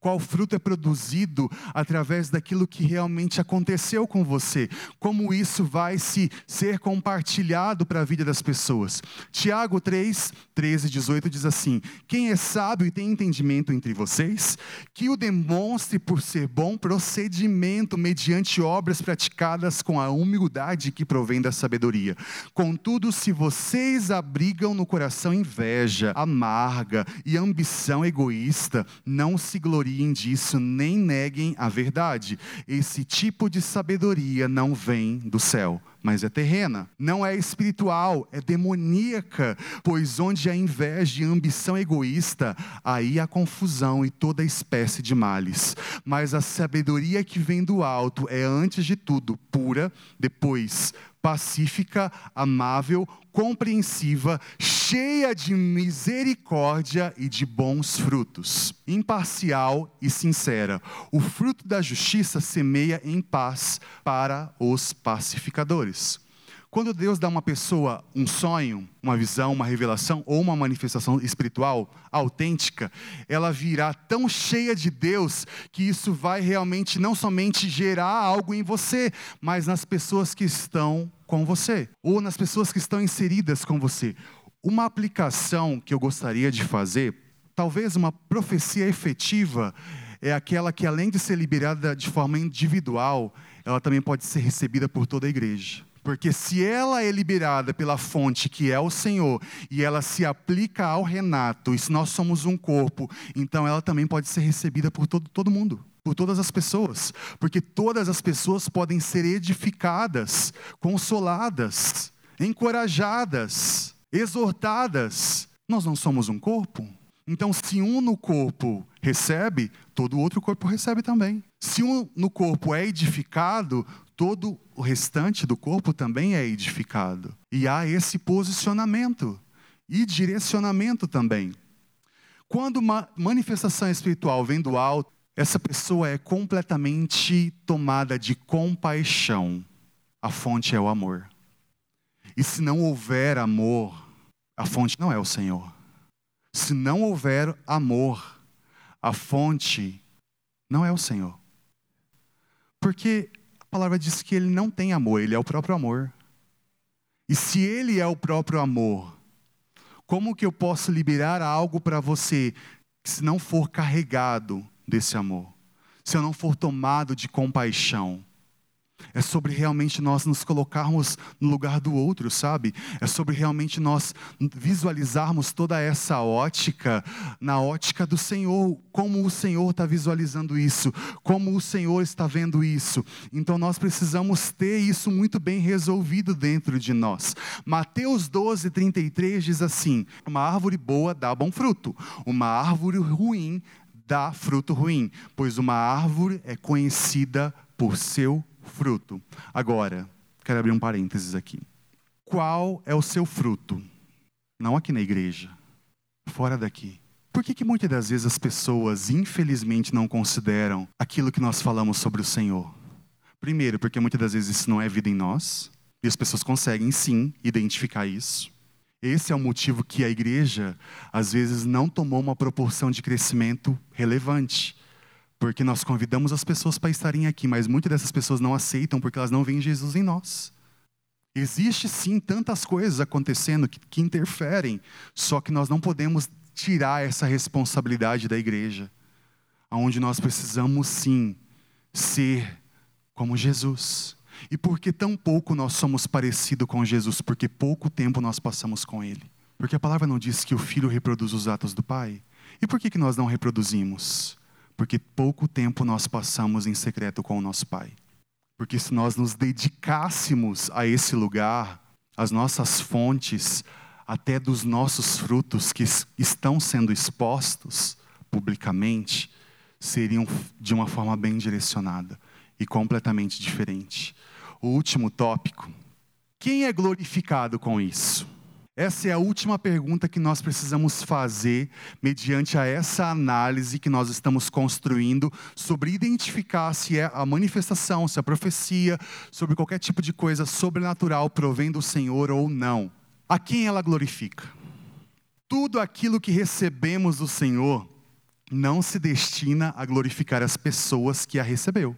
Qual fruto é produzido através daquilo que realmente aconteceu com você? Como isso vai se ser compartilhado para a vida das pessoas? Tiago 3, 13, 18 diz assim: Quem é sábio e tem entendimento entre vocês, que o demonstre por ser bom procedimento mediante obras praticadas com a humildade que provém da sabedoria. Contudo, se vocês abrigam no coração inveja, amarga e ambição egoísta, não se gloriem gloriem disso, nem neguem a verdade. Esse tipo de sabedoria não vem do céu, mas é terrena. Não é espiritual, é demoníaca, pois onde há inveja e ambição egoísta, aí há confusão e toda espécie de males. Mas a sabedoria que vem do alto é, antes de tudo, pura, depois pacífica, amável, compreensiva, cheia de misericórdia e de bons frutos, imparcial e sincera. O fruto da justiça semeia em paz para os pacificadores. Quando Deus dá uma pessoa um sonho, uma visão, uma revelação ou uma manifestação espiritual autêntica, ela virá tão cheia de Deus que isso vai realmente não somente gerar algo em você, mas nas pessoas que estão com você ou nas pessoas que estão inseridas com você. Uma aplicação que eu gostaria de fazer, talvez uma profecia efetiva, é aquela que além de ser liberada de forma individual, ela também pode ser recebida por toda a igreja. Porque se ela é liberada pela fonte que é o Senhor e ela se aplica ao Renato, e se nós somos um corpo, então ela também pode ser recebida por todo, todo mundo, por todas as pessoas. Porque todas as pessoas podem ser edificadas, consoladas, encorajadas, exortadas. Nós não somos um corpo? Então, se um no corpo recebe, todo outro corpo recebe também. Se um no corpo é edificado, todo o restante do corpo também é edificado. E há esse posicionamento e direcionamento também. Quando uma manifestação espiritual vem do alto, essa pessoa é completamente tomada de compaixão. A fonte é o amor. E se não houver amor, a fonte não é o Senhor. Se não houver amor, a fonte não é o Senhor. Porque a palavra diz que ele não tem amor, ele é o próprio amor. E se ele é o próprio amor, como que eu posso liberar algo para você se não for carregado desse amor? Se eu não for tomado de compaixão? É sobre realmente nós nos colocarmos no lugar do outro, sabe? É sobre realmente nós visualizarmos toda essa ótica na ótica do Senhor, como o Senhor está visualizando isso, como o Senhor está vendo isso. Então nós precisamos ter isso muito bem resolvido dentro de nós. Mateus 12, 33 diz assim: Uma árvore boa dá bom fruto, uma árvore ruim dá fruto ruim, pois uma árvore é conhecida por seu fruto. Agora, quero abrir um parênteses aqui. Qual é o seu fruto? Não aqui na igreja, fora daqui. Por que, que muitas das vezes as pessoas, infelizmente, não consideram aquilo que nós falamos sobre o Senhor? Primeiro, porque muitas das vezes isso não é vida em nós, e as pessoas conseguem sim identificar isso. Esse é o motivo que a igreja, às vezes, não tomou uma proporção de crescimento relevante. Porque nós convidamos as pessoas para estarem aqui, mas muitas dessas pessoas não aceitam porque elas não veem Jesus em nós. Existe sim tantas coisas acontecendo que, que interferem, só que nós não podemos tirar essa responsabilidade da igreja, aonde nós precisamos sim ser como Jesus. E por que tão pouco nós somos parecidos com Jesus? Porque pouco tempo nós passamos com Ele. Porque a palavra não diz que o filho reproduz os atos do Pai. E por que, que nós não reproduzimos? Porque pouco tempo nós passamos em secreto com o nosso Pai. Porque se nós nos dedicássemos a esse lugar, as nossas fontes, até dos nossos frutos que estão sendo expostos publicamente, seriam de uma forma bem direcionada e completamente diferente. O último tópico: quem é glorificado com isso? Essa é a última pergunta que nós precisamos fazer mediante a essa análise que nós estamos construindo sobre identificar se é a manifestação, se a profecia, sobre qualquer tipo de coisa sobrenatural provém do Senhor ou não. A quem ela glorifica? Tudo aquilo que recebemos do Senhor não se destina a glorificar as pessoas que a recebeu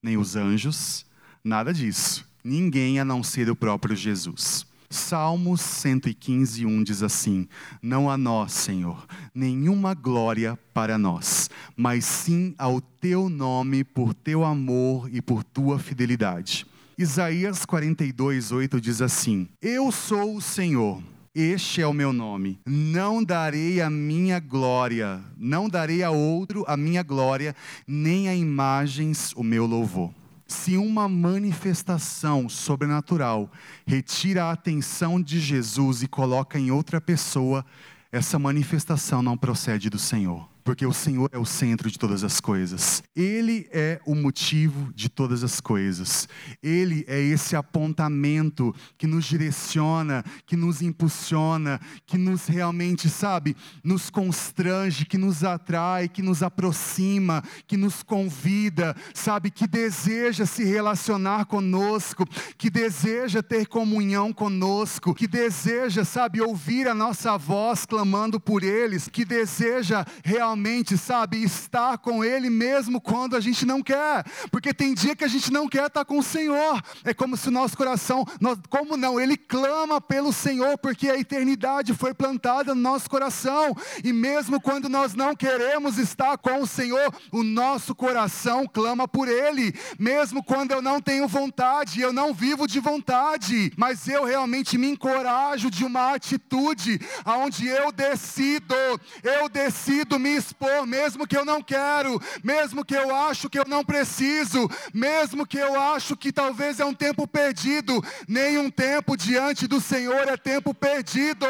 nem os anjos, nada disso. Ninguém a não ser o próprio Jesus. Salmos 115, 1 diz assim: Não a nós, Senhor, nenhuma glória para nós, mas sim ao teu nome por teu amor e por tua fidelidade. Isaías 42, 8 diz assim: Eu sou o Senhor, este é o meu nome. Não darei a minha glória, não darei a outro a minha glória, nem a imagens o meu louvor. Se uma manifestação sobrenatural retira a atenção de Jesus e coloca em outra pessoa, essa manifestação não procede do Senhor porque o Senhor é o centro de todas as coisas. Ele é o motivo de todas as coisas. Ele é esse apontamento que nos direciona, que nos impulsiona, que nos realmente, sabe, nos constrange, que nos atrai, que nos aproxima, que nos convida, sabe, que deseja se relacionar conosco, que deseja ter comunhão conosco, que deseja, sabe, ouvir a nossa voz clamando por eles, que deseja realmente realmente, sabe, estar com Ele mesmo quando a gente não quer, porque tem dia que a gente não quer estar com o Senhor, é como se o nosso coração, nós, como não, Ele clama pelo Senhor, porque a eternidade foi plantada no nosso coração, e mesmo quando nós não queremos estar com o Senhor, o nosso coração clama por Ele, mesmo quando eu não tenho vontade, eu não vivo de vontade, mas eu realmente me encorajo de uma atitude, aonde eu decido, eu decido me expor, mesmo que eu não quero, mesmo que eu acho que eu não preciso, mesmo que eu acho que talvez é um tempo perdido. Nenhum tempo diante do Senhor é tempo perdido.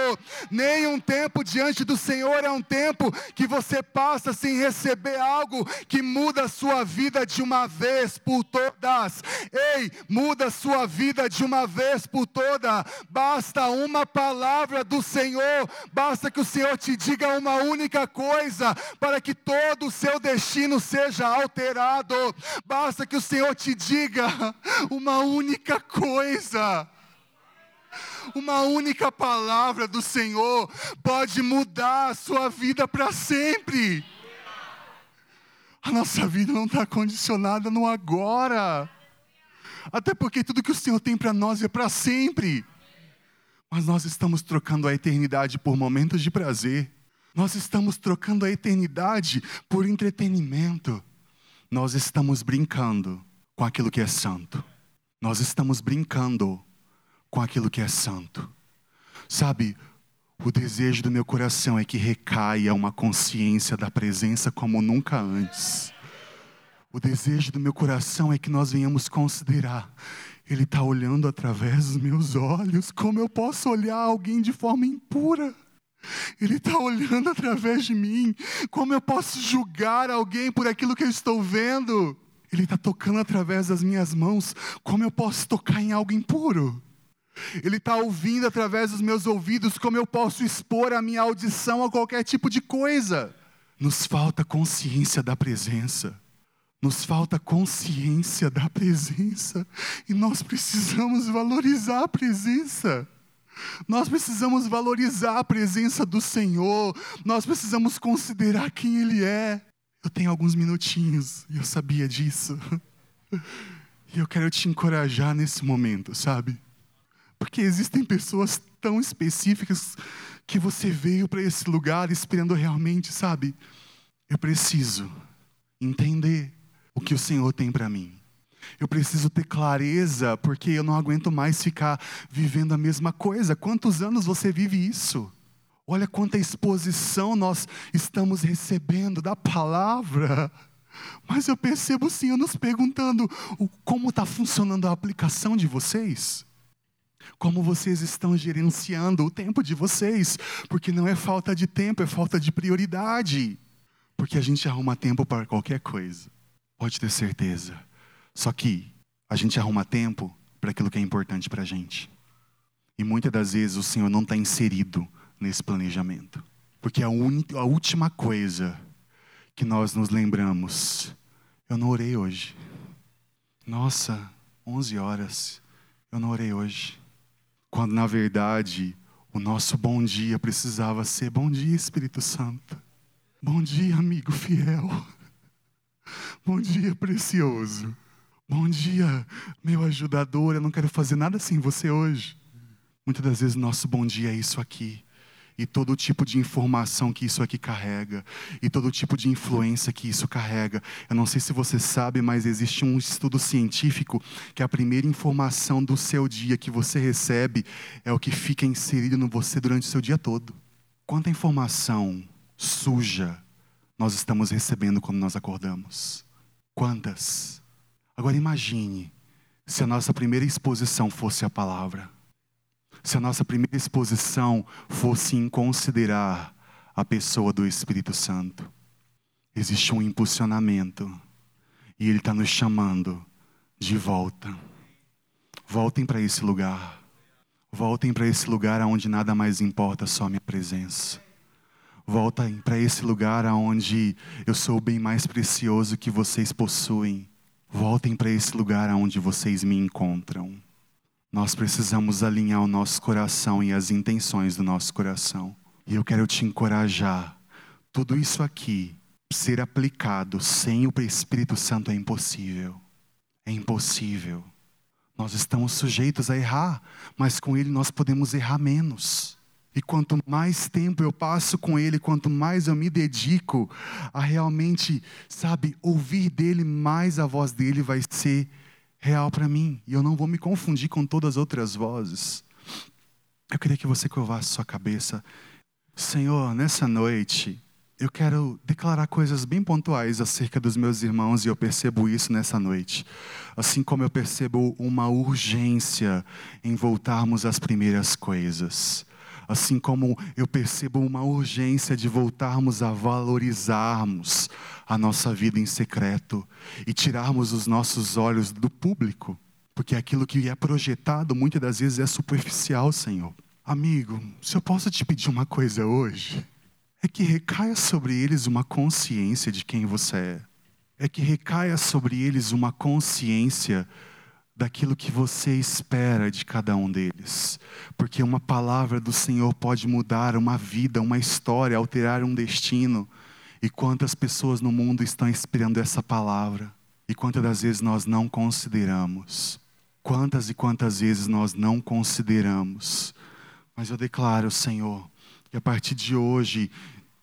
Nenhum tempo diante do Senhor é um tempo que você passa sem receber algo que muda a sua vida de uma vez por todas. Ei, muda a sua vida de uma vez por toda. Basta uma palavra do Senhor, basta que o Senhor te diga uma única coisa para que todo o seu destino seja alterado. Basta que o Senhor te diga uma única coisa. Uma única palavra do Senhor pode mudar a sua vida para sempre. A nossa vida não está condicionada no agora. Até porque tudo que o Senhor tem para nós é para sempre. Mas nós estamos trocando a eternidade por momentos de prazer. Nós estamos trocando a eternidade por entretenimento. Nós estamos brincando com aquilo que é santo. nós estamos brincando com aquilo que é santo. Sabe, o desejo do meu coração é que recaia uma consciência da presença como nunca antes. O desejo do meu coração é que nós venhamos considerar. Ele está olhando através dos meus olhos. Como eu posso olhar alguém de forma impura? Ele está olhando através de mim. Como eu posso julgar alguém por aquilo que eu estou vendo? Ele está tocando através das minhas mãos. Como eu posso tocar em algo impuro? Ele está ouvindo através dos meus ouvidos. Como eu posso expor a minha audição a qualquer tipo de coisa? Nos falta consciência da presença. Nos falta consciência da presença. E nós precisamos valorizar a presença. Nós precisamos valorizar a presença do Senhor, nós precisamos considerar quem Ele é. Eu tenho alguns minutinhos e eu sabia disso. E eu quero te encorajar nesse momento, sabe? Porque existem pessoas tão específicas que você veio para esse lugar esperando realmente, sabe? Eu preciso entender o que o Senhor tem para mim. Eu preciso ter clareza, porque eu não aguento mais ficar vivendo a mesma coisa. Quantos anos você vive isso? Olha quanta exposição nós estamos recebendo da palavra. Mas eu percebo sim, eu nos perguntando como está funcionando a aplicação de vocês. Como vocês estão gerenciando o tempo de vocês. Porque não é falta de tempo, é falta de prioridade. Porque a gente arruma tempo para qualquer coisa. Pode ter certeza. Só que a gente arruma tempo para aquilo que é importante para a gente. E muitas das vezes o Senhor não está inserido nesse planejamento. Porque a, a última coisa que nós nos lembramos, eu não orei hoje. Nossa, 11 horas, eu não orei hoje. Quando na verdade o nosso bom dia precisava ser bom dia, Espírito Santo. Bom dia, amigo fiel. Bom dia, precioso. Bom dia, meu ajudador. Eu não quero fazer nada sem você hoje. Muitas das vezes, nosso bom dia é isso aqui. E todo tipo de informação que isso aqui carrega. E todo tipo de influência que isso carrega. Eu não sei se você sabe, mas existe um estudo científico que a primeira informação do seu dia que você recebe é o que fica inserido no você durante o seu dia todo. Quanta informação suja nós estamos recebendo quando nós acordamos? Quantas? Agora imagine se a nossa primeira exposição fosse a palavra. Se a nossa primeira exposição fosse em considerar a pessoa do Espírito Santo. Existe um impulsionamento. E Ele está nos chamando de volta. Voltem para esse lugar. Voltem para esse lugar onde nada mais importa, só a minha presença. Voltem para esse lugar onde eu sou o bem mais precioso que vocês possuem Voltem para esse lugar onde vocês me encontram. Nós precisamos alinhar o nosso coração e as intenções do nosso coração. E eu quero te encorajar. Tudo isso aqui ser aplicado sem o Espírito Santo é impossível. É impossível. Nós estamos sujeitos a errar, mas com Ele nós podemos errar menos. E quanto mais tempo eu passo com Ele, quanto mais eu me dedico a realmente, sabe, ouvir dele, mais a voz dele vai ser real para mim. E eu não vou me confundir com todas as outras vozes. Eu queria que você curvasse sua cabeça. Senhor, nessa noite, eu quero declarar coisas bem pontuais acerca dos meus irmãos e eu percebo isso nessa noite. Assim como eu percebo uma urgência em voltarmos às primeiras coisas assim como eu percebo uma urgência de voltarmos a valorizarmos a nossa vida em secreto e tirarmos os nossos olhos do público, porque aquilo que é projetado muitas das vezes é superficial, Senhor. Amigo, se eu posso te pedir uma coisa hoje, é que recaia sobre eles uma consciência de quem você é. É que recaia sobre eles uma consciência daquilo que você espera de cada um deles. Porque uma palavra do Senhor pode mudar uma vida, uma história, alterar um destino. E quantas pessoas no mundo estão esperando essa palavra? E quantas das vezes nós não consideramos? Quantas e quantas vezes nós não consideramos? Mas eu declaro, Senhor, que a partir de hoje,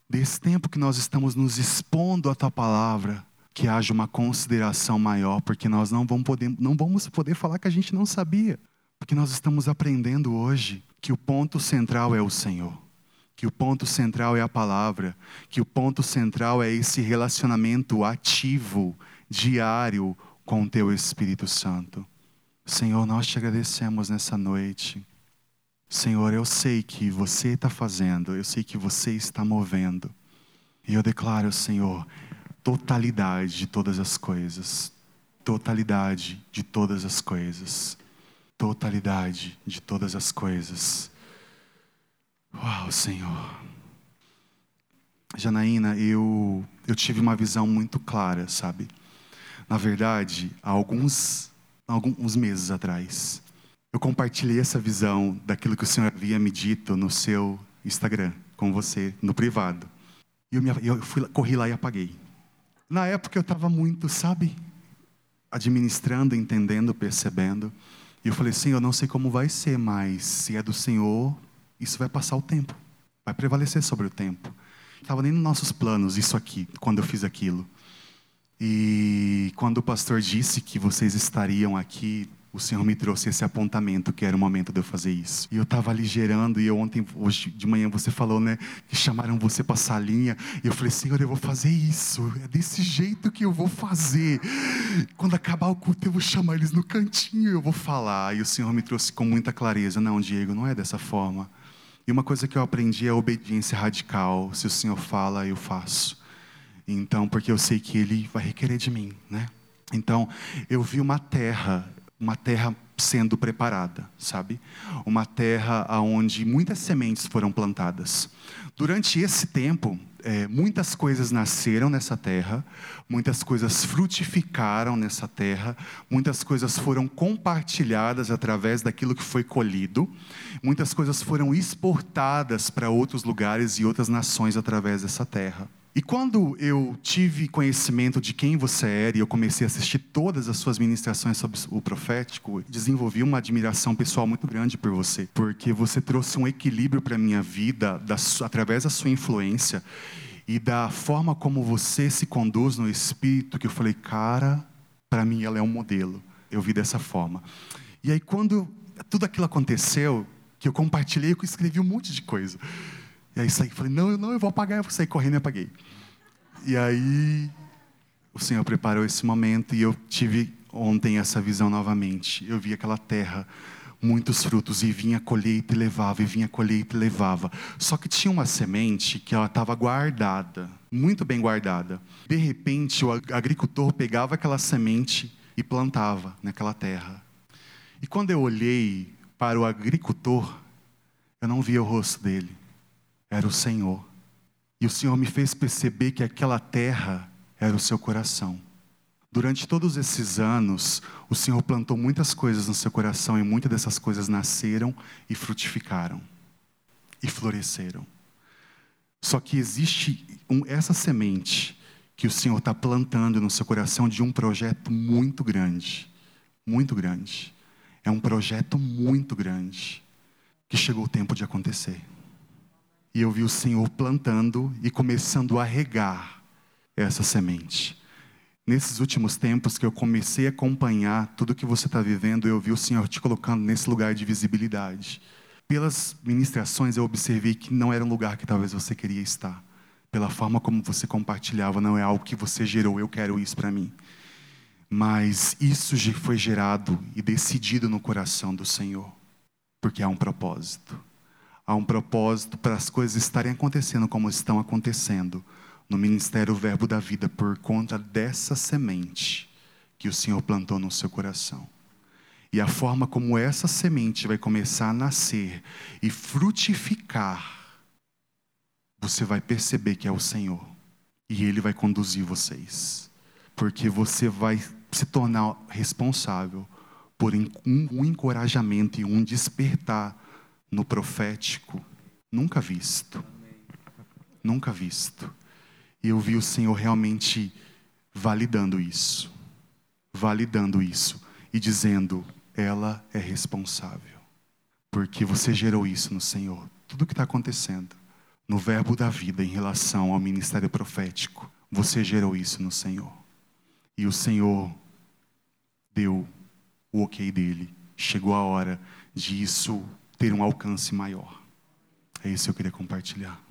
desse tempo que nós estamos nos expondo à tua palavra, que haja uma consideração maior, porque nós não vamos, poder, não vamos poder falar que a gente não sabia. Porque nós estamos aprendendo hoje que o ponto central é o Senhor, que o ponto central é a palavra, que o ponto central é esse relacionamento ativo, diário com o Teu Espírito Santo. Senhor, nós te agradecemos nessa noite. Senhor, eu sei que você está fazendo, eu sei que você está movendo. E eu declaro, Senhor, totalidade de todas as coisas. Totalidade de todas as coisas. Totalidade de todas as coisas. Uau, Senhor. Janaína, eu, eu tive uma visão muito clara, sabe? Na verdade, há alguns, alguns meses atrás, eu compartilhei essa visão daquilo que o Senhor havia me dito no seu Instagram, com você, no privado. E eu, me, eu fui, corri lá e apaguei. Na época eu estava muito, sabe, administrando, entendendo, percebendo. E eu falei, Senhor, eu não sei como vai ser, mas se é do Senhor, isso vai passar o tempo. Vai prevalecer sobre o tempo. Estava nem nos nossos planos isso aqui, quando eu fiz aquilo. E quando o pastor disse que vocês estariam aqui o Senhor me trouxe esse apontamento que era o momento de eu fazer isso. E eu estava ali gerando, e eu ontem, hoje de manhã, você falou, né, que chamaram você para a salinha. E eu falei, Senhor, eu vou fazer isso. É desse jeito que eu vou fazer. Quando acabar o culto, eu vou chamar eles no cantinho e eu vou falar. E o Senhor me trouxe com muita clareza: não, Diego, não é dessa forma. E uma coisa que eu aprendi é a obediência radical. Se o Senhor fala, eu faço. Então, porque eu sei que Ele vai requerer de mim, né? Então, eu vi uma terra uma terra sendo preparada, sabe? Uma terra onde muitas sementes foram plantadas. Durante esse tempo, é, muitas coisas nasceram nessa terra, muitas coisas frutificaram nessa terra, muitas coisas foram compartilhadas através daquilo que foi colhido, muitas coisas foram exportadas para outros lugares e outras nações através dessa terra. E quando eu tive conhecimento de quem você era e eu comecei a assistir todas as suas ministrações sobre o profético, desenvolvi uma admiração pessoal muito grande por você, porque você trouxe um equilíbrio para minha vida da, através da sua influência e da forma como você se conduz no espírito, que eu falei, cara, para mim ela é um modelo. Eu vi dessa forma. E aí quando tudo aquilo aconteceu, que eu compartilhei, eu escrevi um monte de coisa. E aí saí, falei, não, não, eu vou apagar, eu sair correndo e apaguei. E aí o Senhor preparou esse momento e eu tive ontem essa visão novamente. Eu vi aquela terra, muitos frutos, e vinha colheita e levava, e vinha colheita e levava. Só que tinha uma semente que ela estava guardada, muito bem guardada. De repente, o agricultor pegava aquela semente e plantava naquela terra. E quando eu olhei para o agricultor, eu não via o rosto dele era o Senhor. E o Senhor me fez perceber que aquela terra era o seu coração. Durante todos esses anos, o Senhor plantou muitas coisas no seu coração e muitas dessas coisas nasceram e frutificaram e floresceram. Só que existe um, essa semente que o Senhor está plantando no seu coração de um projeto muito grande, muito grande. É um projeto muito grande que chegou o tempo de acontecer. E eu vi o Senhor plantando e começando a regar essa semente. Nesses últimos tempos que eu comecei a acompanhar tudo que você está vivendo, eu vi o Senhor te colocando nesse lugar de visibilidade. Pelas ministrações, eu observei que não era um lugar que talvez você queria estar. Pela forma como você compartilhava, não é algo que você gerou, eu quero isso para mim. Mas isso foi gerado e decidido no coração do Senhor, porque há um propósito. Há um propósito para as coisas estarem acontecendo como estão acontecendo no ministério Verbo da Vida por conta dessa semente que o Senhor plantou no seu coração. E a forma como essa semente vai começar a nascer e frutificar, você vai perceber que é o Senhor. E Ele vai conduzir vocês. Porque você vai se tornar responsável por um encorajamento e um despertar no profético nunca visto. Nunca visto. E eu vi o Senhor realmente validando isso. Validando isso. E dizendo: ela é responsável. Porque você gerou isso no Senhor. Tudo o que está acontecendo. No verbo da vida em relação ao ministério profético. Você gerou isso no Senhor. E o Senhor deu o ok dele. Chegou a hora de isso ter um alcance maior. É isso que eu queria compartilhar.